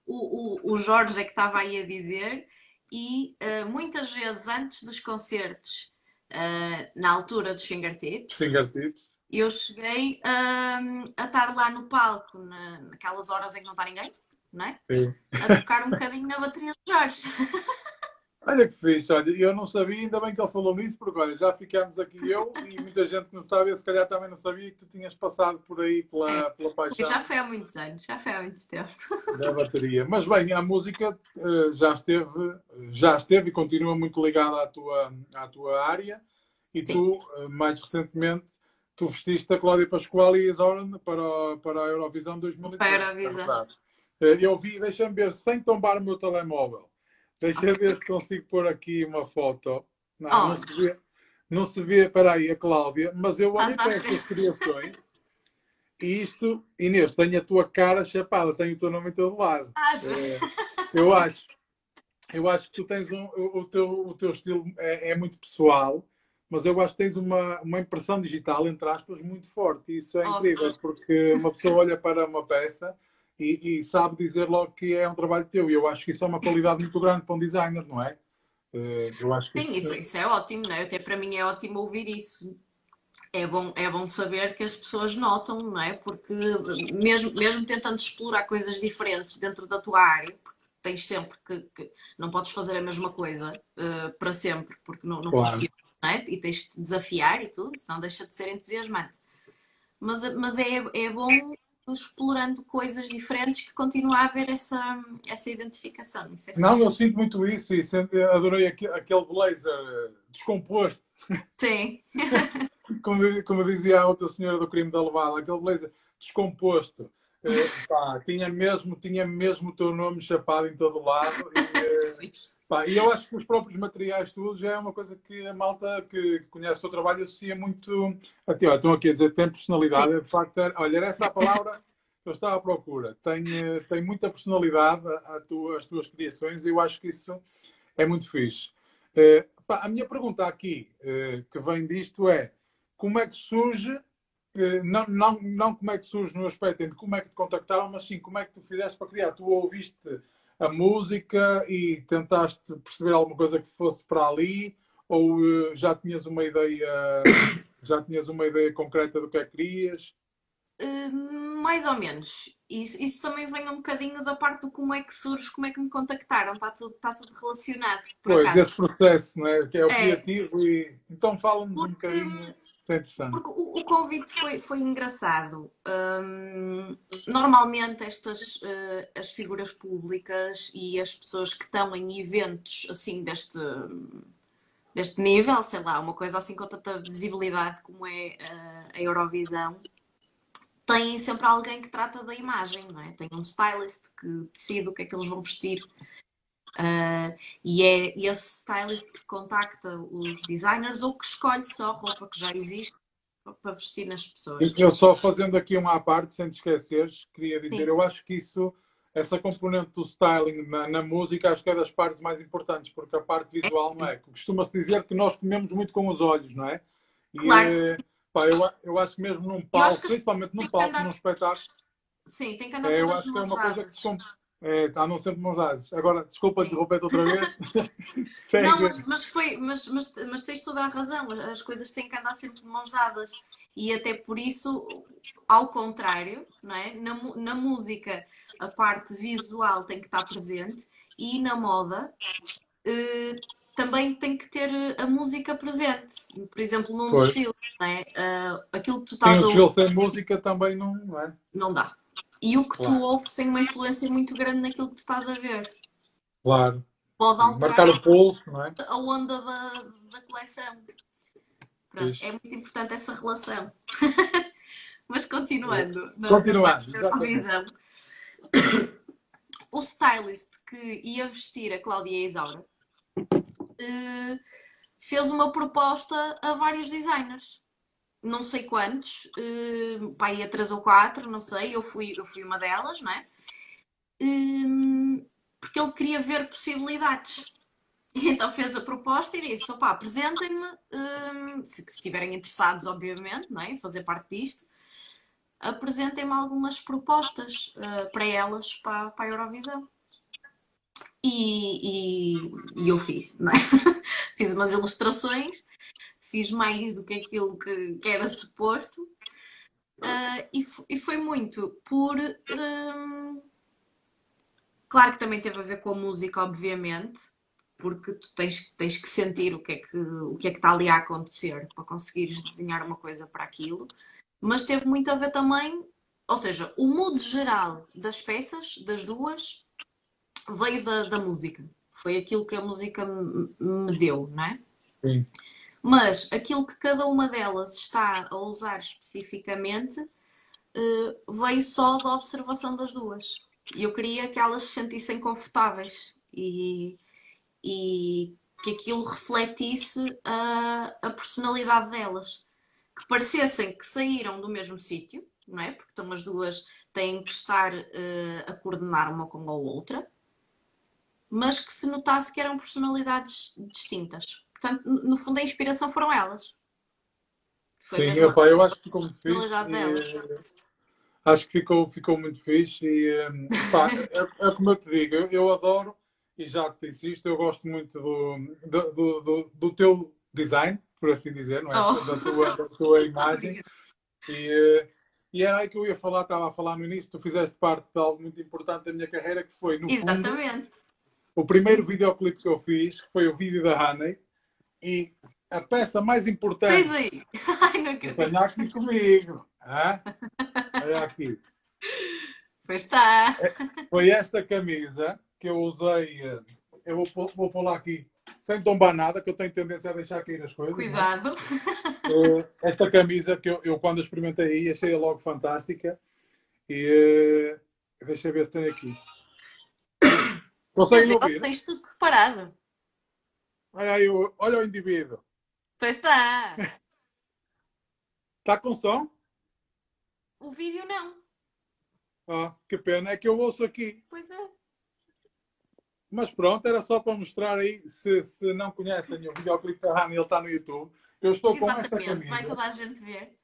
o, o, o Jorge é que estava aí a dizer, e uh, muitas vezes antes dos concertos, uh, na altura dos fingertips, fingertips. eu cheguei a estar lá no palco, na, naquelas horas em que não está ninguém, não é? Sim. A tocar um bocadinho na bateria do Jorge. Olha que fixe, olha, eu não sabia, ainda bem que ele falou nisso, porque olha, já ficámos aqui eu e muita gente que não sabe, se calhar também não sabia que tu tinhas passado por aí pela, é, pela paixão. Já foi há muitos anos, já foi há muito tempo. Da bateria. Mas bem, a música eh, já esteve, já esteve e continua muito ligada à tua, à tua área e Sim. tu, eh, mais recentemente, tu vestiste a Cláudia Pascoal e a Zoran para, para a Eurovisão 2030. Para a Eurovisão. É eu vi, deixa-me ver, sem tombar o meu telemóvel Deixa eu ver se consigo pôr aqui uma foto. Não, oh. não, se vê, não se vê, para aí, a Cláudia, mas eu olho para estas criações e isto, Inês, tem a tua cara chapada, tem o teu nome em todo lado. É, eu acho. Eu acho que tu tens um, o, teu, o teu estilo é, é, muito pessoal, mas eu acho que tens uma, uma impressão digital, entre aspas, muito forte. E isso é incrível, porque uma pessoa olha para uma peça e, e, sabe dizer logo que é um trabalho teu. E eu acho que isso é uma qualidade muito grande para um designer, não é? Eh, eu acho que Sim, isso, isso é ótimo, não é? Até para mim é ótimo ouvir isso. É bom, é bom saber que as pessoas notam, não é? Porque mesmo, mesmo tentando explorar coisas diferentes dentro da tua área, porque tens sempre que, que não podes fazer a mesma coisa uh, para sempre, porque não, não claro. funciona, não é? E tens que te desafiar e tudo, senão deixa de ser entusiasmante. Mas, mas é, é bom explorando coisas diferentes que continua a haver essa, essa identificação. É não, eu sinto muito isso e adorei aquele blazer descomposto. Sim. como, como dizia a outra senhora do crime da levada, aquele blazer descomposto. Eh, pá, tinha, mesmo, tinha mesmo o teu nome chapado em todo lado. E, eh, pá, e eu acho que os próprios materiais todos é uma coisa que a malta que, conhece o teu trabalho associa muito. Aqui, olha, estão aqui a dizer tem personalidade. De facto, olha, era essa a palavra que eu estava à procura. Tem, eh, tem muita personalidade a, a tua, as tuas criações e eu acho que isso é muito fixe. Uh, pá, a minha pergunta aqui, uh, que vem disto, é como é que surge não, não, não como é que surge no aspecto de como é que te contactaram, mas sim como é que tu fizeste para criar. Tu ouviste a música e tentaste perceber alguma coisa que fosse para ali, ou uh, já tinhas uma ideia, já tinhas uma ideia concreta do que é que querias? Uh, mais ou menos. Isso, isso, também vem um bocadinho da parte do como é que surge, como é que me contactaram. Está tudo, está tudo relacionado. pois, acaso. esse processo, não é? Que é o é. criativo e. Então fala-nos um bocadinho. Isso é interessante. Porque o, o convite foi, foi engraçado. Um, normalmente estas uh, as figuras públicas e as pessoas que estão em eventos assim deste deste nível, sei lá, uma coisa assim com tanta visibilidade como é uh, a Eurovisão, têm sempre alguém que trata da imagem, não é? Tem um stylist que decide o que é que eles vão vestir. Uh, e é esse stylist que contacta os designers ou que escolhe só roupa que já existe para vestir nas pessoas. Eu só fazendo aqui uma à parte, sem te esqueceres, queria dizer, Sim. eu acho que isso, essa componente do styling na, na, música, acho que é das partes mais importantes, porque a parte visual não é. Costuma-se dizer que nós comemos muito com os olhos, não é? E, claro que sim. Pá, eu, eu acho que mesmo num palco, principalmente num palco, andar... num espetáculo. Sim, tem que andar é, Eu acho que é uma coisa que se compra. É, andam sempre mãos dadas. Agora, desculpa interromper outra vez. não, mas, mas, foi, mas, mas, mas tens toda a razão. As coisas têm que andar sempre de mãos dadas. E até por isso, ao contrário, não é? na, na música, a parte visual tem que estar presente e na moda. Eh, também tem que ter eh, a música presente. Por exemplo, num pois. desfile, não é? Uh, aquilo que tu estás Sim, a ouvir. sem música também não, não é? Não dá. E o que claro. tu ouves tem uma influência muito grande naquilo que tu estás a ver. Claro. Pode alterar Marcar o pulso, não é? A onda da, da coleção. é muito importante essa relação. Mas continuando. Continuando. o stylist que ia vestir a Cláudia Isaura fez uma proposta a vários designers. Não sei quantos, uh, pá, ia três ou quatro, não sei, eu fui, eu fui uma delas, não é? Uh, porque ele queria ver possibilidades. Então fez a proposta e disse: opá, apresentem-me, uh, se, se estiverem interessados, obviamente, não é? em fazer parte disto, apresentem-me algumas propostas uh, para elas, para, para a Eurovisão. E, e, e eu fiz, é? fiz umas ilustrações, fiz mais do que aquilo que, que era suposto, uh, e, e, foi muito por. Um, claro que também teve a ver com a música, obviamente, porque tu tens, tens que sentir o que, é que, o que é que está ali a acontecer para conseguires desenhar uma coisa para aquilo, mas teve muito a ver também, ou seja, o mood geral das peças, das duas, veio da, da música. Foi aquilo que a música me deu, não é? Sim. Mas aquilo que cada uma delas está a usar especificamente uh, veio só da observação das duas. E eu queria que elas se sentissem confortáveis e, e que aquilo refletisse a, a personalidade delas. Que parecessem que saíram do mesmo sítio, não é? Porque estão as duas, têm que estar uh, a coordenar uma com a outra, mas que se notasse que eram personalidades distintas. Portanto, no fundo, a inspiração foram elas. Foi Sim, opa, eu acho que ficou muito fixe. E, acho que ficou, ficou muito fixe e pá, é, é, como eu te digo, eu, eu, adoro e já te disse isto, eu gosto muito do, do, do, do teu design, por assim dizer, não é? Oh. Da, tua, da tua imagem. E, e era aí que eu ia falar, estava a falar no início, tu fizeste parte de algo muito importante da minha carreira, que foi, no Exatamente. Fundo, o primeiro videoclipe que eu fiz, que foi o vídeo da Honey, e a peça mais importante. Tens aí. Ai, não acredito. Tenha aqui comigo. Ah? Olha aqui. Pois está. É, foi esta camisa que eu usei. Eh, eu vou, vou pôr lá aqui sem tombar nada, que eu tenho tendência a deixar cair as coisas. É? Cuidado. Uh, esta camisa que eu, eu, quando experimentei achei-a logo fantástica. E uh, deixa eu ver se tem aqui. Conseguem ouvir? Tens tudo preparado. Olha aí, olha o indivíduo. Pois está. Está com som? O vídeo não. Ah, que pena, é que eu ouço aqui. Pois é. Mas pronto, era só para mostrar aí, se, se não conhecem o videoclipe da Rani, ele está no YouTube. Eu estou Exatamente. com esta camisa. Vai toda a gente ver.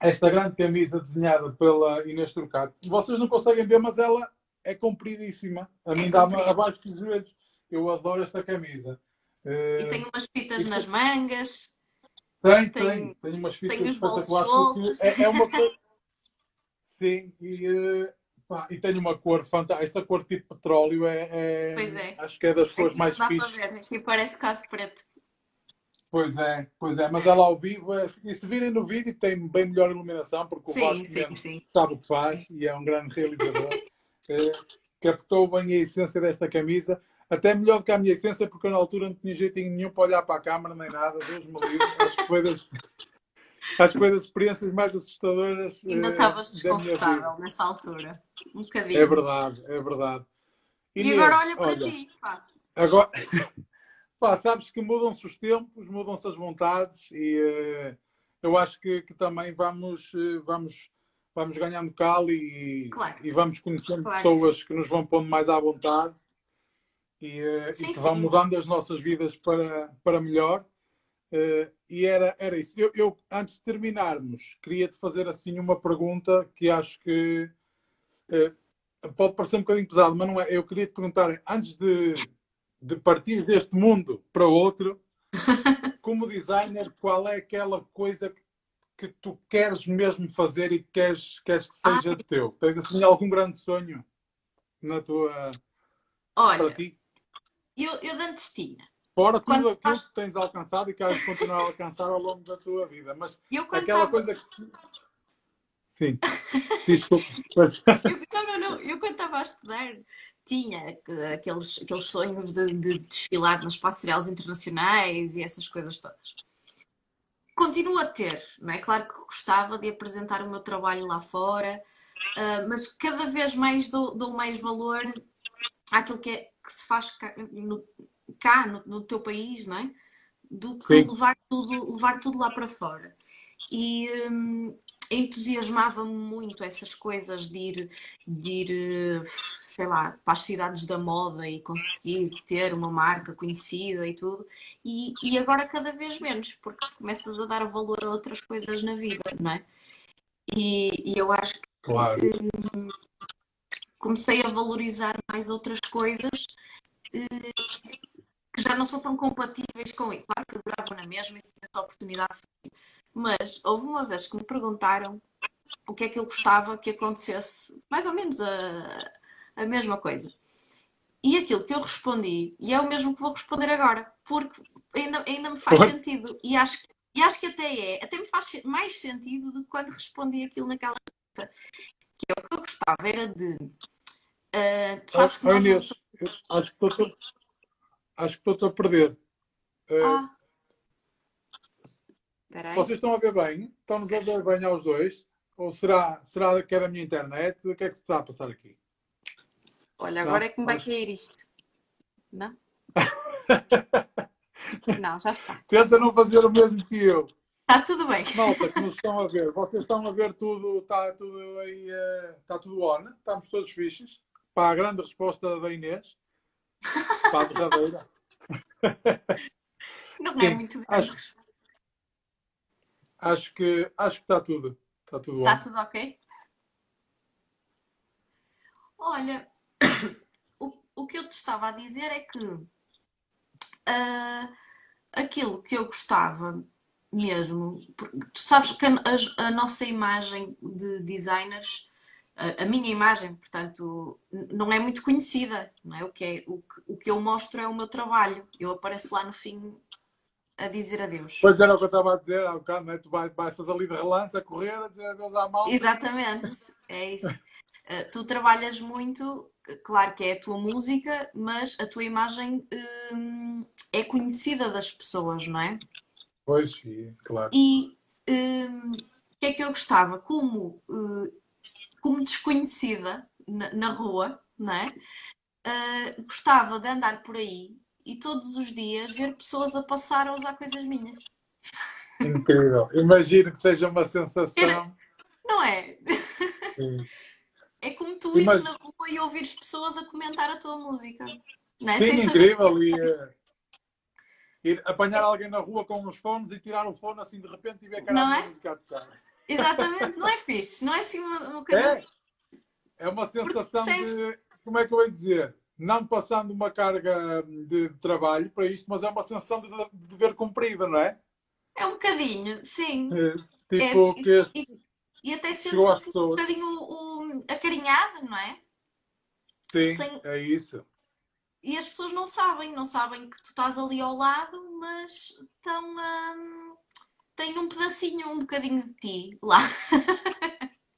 Esta grande camisa desenhada pela Inês Turcato. Vocês não conseguem ver, mas ela é compridíssima. A mim é dá-me abaixo dos joelhos. Eu adoro esta camisa. E tem umas fitas nas mangas. Tem, tem, tem, umas fitas tem espetaculares. É, é, uma coisa. Sim, e, uh, pá, e tem uma cor fantástica. Esta cor tipo petróleo é, é, Pois é. Acho que é das cores mais dá fixas. Para ver, aqui parece quase preto. Pois é, pois é, mas ela ao vivo, é, e se virem no vídeo, tem bem melhor iluminação, porque o sim, Vasco sim, sim. sabe o que faz e é um grande realizador. É, captou bem a essência desta camisa. Até melhor do que a minha essência, porque eu na altura não tinha jeitinho nenhum para olhar para a câmara nem nada. Deus me livre. Acho que foi das, acho que foi das experiências mais assustadoras. Ainda estavas desconfortável nessa altura. Um bocadinho. É verdade, é verdade. E, agora olha para olha, ti. Pá. Agora, pá, sabes que mudam-se os tempos, mudam-se as vontades e uh, eu acho que, que também vamos, uh, vamos, vamos ganhando cal e, claro. e vamos conhecendo claro pessoas que, nos vão pondo mais à vontade e, uh, sim, e que vão mudando as nossas vidas para, para melhor. Uh, e era, era isso. Eu, eu, antes de terminarmos, queria-te fazer assim uma pergunta que acho que uh, pode parecer um bocadinho pesado, mas não é. Eu queria te perguntar, antes de, de partir deste mundo para outro, como designer, qual é aquela coisa que, que tu queres mesmo fazer e queres, queres que seja ah. teu? Tens assim algum grande sonho na tua. Olha, para ti? Eu, eu antes tinha. Fora tudo quando aquilo que tens alcançado e que has de continuar a alcançar ao longo da tua vida. Mas aquela tava... coisa que. Sim. Desculpa. não, não, não. Eu quando estava a estudar tinha aqueles, aqueles sonhos de, de desfilar nas passarelas internacionais e essas coisas todas. Continuo a ter, não é? Claro que gostava de apresentar o meu trabalho lá fora, uh, mas cada vez mais dou, dou mais valor àquilo que é que se faz cá, no, cá no, no, teu país, não é? Do que levar tudo, levar tudo lá para fora. E hum, entusiasmava-me muito essas coisas de ir, de ir, sei lá, para as cidades da moda e conseguir ter uma marca conhecida e tudo. E, e agora cada vez menos, porque começas a dar valor a outras coisas na vida, não é? E, e eu acho que claro. Comecei a valorizar mais outras coisas eh, que já não são tão compatíveis com isso. Claro que adorava na mesma e se tivesse a oportunidade de Mas houve uma vez que me perguntaram o que é que eu gostava que acontecesse, mais ou menos a, a mesma coisa. E aquilo que eu respondi, e é o mesmo que vou responder agora, porque ainda, ainda me faz sentido. E acho, e acho que até é, até me faz mais sentido do que quando respondi aquilo naquela pergunta. Que é o que eu gostava era de Uh, tu sabes que nós Inês, acho que estou acho que estou a perder. Uh, ah. Vocês estão a ver bem? Estão-nos a ver bem aos dois? Ou será, será que é a minha internet? O que é que se está a passar aqui? Olha, agora é que me vai cair isto. Não? Não, já está. Tenta não fazer o mesmo que eu. Está tudo bem. Malta, que nos estão a ver, vocês estão a ver tudo, está tudo aí, eh, está tudo on, estamos todos fixes. Para a grande resposta da Inês, para a verdadeira. Não é muito grande. Acho que, acho que está tudo. Está tudo Está tudo ok? Olha, o, o que eu te estava a dizer é que ah, aquilo que eu gostava mesmo, porque tu sabes que a, a- nossa imagem de designers, a, minha imagem, portanto, não é muito conhecida, não é? O que é, o que, o que eu mostro é o meu trabalho. Eu apareço lá no fim a dizer adeus. Pois era o que eu estava a dizer há bocado, não é? Tu vai- passas ali de relance a correr, a dizer adeus à malta. Exatamente, é isso. Uh, tu trabalhas muito, claro que é a tua música, mas a tua imagem hum, é conhecida das pessoas, não é? Pois, sim, claro. E hum, o que é que eu gostava? Como, uh, como desconhecida na, na rua, não é? Uh, gostava de andar por aí e todos os dias ver pessoas a passar a usar coisas minhas. Incrível. Imagino que seja uma sensação. Não é? Sim, É como tu ires Imag- na rua e ouvires pessoas a comentar a tua música. Não é? Sim, Sem saber incrível. E, eh, ir apanhar alguém na rua com uns fones e tirar o fone assim de repente e ver era Não a é? música a tocar. Exatamente, não é fixe, não é assim uma, uma coisa. É, é uma sensação de. Como é que eu ia dizer? Não passando uma carga de trabalho para isto, mas é uma sensação de de dever cumprido, não é? É um bocadinho, sim. Eh, Tipo, É, que e, e até sentes assim um bocadinho o, acarinhado, não é? Sim, sem- é isso. E as pessoas não sabem, não sabem que tu estás ali ao lado, mas estão hum, têm um pedacinho, um bocadinho de ti lá.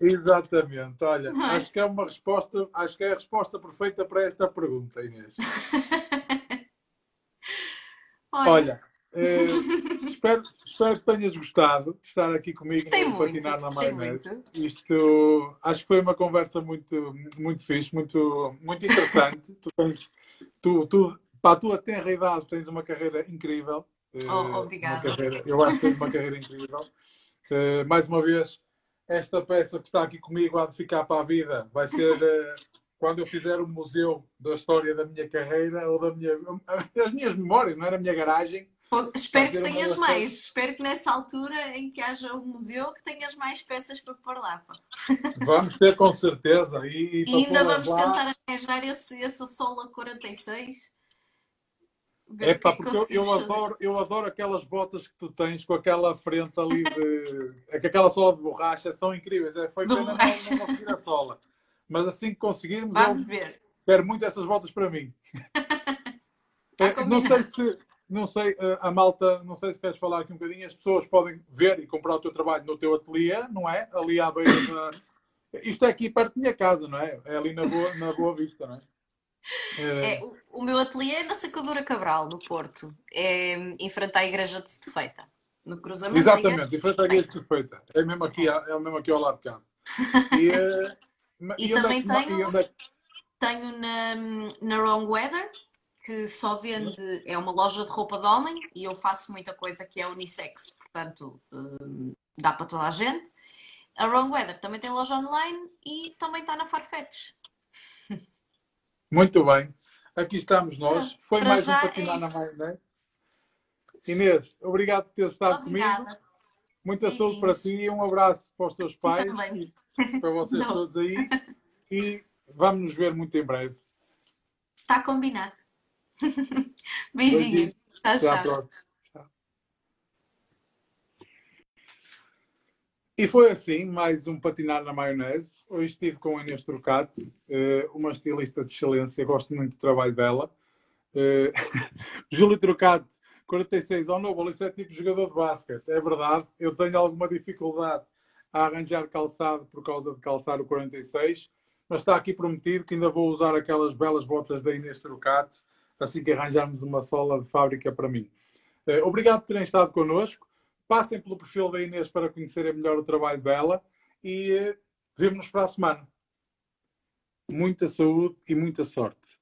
Exatamente. Olha, é? acho que é uma resposta, acho que é a resposta perfeita para esta pergunta, Inês. Olha, Olha, eh, espero, espero que tenhas gostado de estar aqui comigo gostei muito, Patinar na Maionese. Isto acho que foi uma conversa muito, muito fixe, muito, muito interessante. tu tens, tu, tu, para a tua tenra idade, tens uma carreira incrível. Eh, Oh, obrigada. carreira- eu acho que tens uma carreira incrível. Eh, mais uma vez, esta peça que está aqui comigo há de ficar para a vida. Vai ser eh, quando eu fizer um museu da história da minha carreira ou da minha, as minhas memórias, não é? Na minha garagem. Espero que uma tenhas das mais. Espero que nessa altura em que haja um museu que tenhas mais peças para pôr lá. pá. Vamos ter com certeza. E, E para ainda vamos lá- tentar arranjar esse, esse Sola 46. Ver É o que pá, que porque eu, eu adoro, eu adoro aquelas botas que tu tens com aquela frente ali de. é que aquela sola de borracha são incríveis. É, foi pena não, não conseguir a sola. Mas assim que conseguirmos, Vamos eu ver. quero muito essas botas para mim. É, não sei se não sei, eh, a malta, não sei se queres falar aqui um bocadinho, as pessoas podem ver e comprar o teu trabalho no teu ateliê, não é? Ali à beira da. Isto é aqui perto da minha casa, não é? É ali na Boa, na boa Vista, não é? Eh, É, o, o meu ateliê é na Sacadura Cabral, no Porto. É em frente à igreja de Setefeita. No cruzamento igreja. Exatamente, e foi para isso que feita. É mesmo aqui, é mesmo aqui ao lado de casa. E, eh, E onde é também que ma- tenho- e é que- Tenho na, na Wrong Weather, que só vende, é uma loja de roupa de homem e eu faço muita coisa que é unissex, portanto hum, dá para toda a gente. A Wrong Weather também tem loja online e também está na Farfetch. Muito bem. Aqui estamos nós. Foi para mais um já é patinar na mãe, não é? Inês, obrigado por ter estado comigo. Obrigada. Muita saúde para Beijinhos. ti e um abraço para os teus pais e para vocês Não. todos aí. E vamos nos ver muito em breve. Está combinado. Beijinhos. Tchau, à tchau. próxima. Tchau. E foi assim, mais um Patinar na Maionese. Hoje estive com a Inês Trocate, eh, uma estilista de excelência, gosto muito do trabalho dela. Eh, Júlio Trocate, 46 ao Novo, isso é tipo jogador de basquete, é verdade. Eu tenho alguma dificuldade a arranjar calçado por causa de calçar o 46, mas está aqui prometido que ainda vou usar aquelas belas botas da Inês Trocate assim que arranjarmos uma sola de fábrica para mim. Eh, Obrigado por terem estado connosco. Passem pelo perfil da Inês para conhecerem melhor o trabalho dela e eh, vemo-nos para a semana. Muita saúde e muita sorte.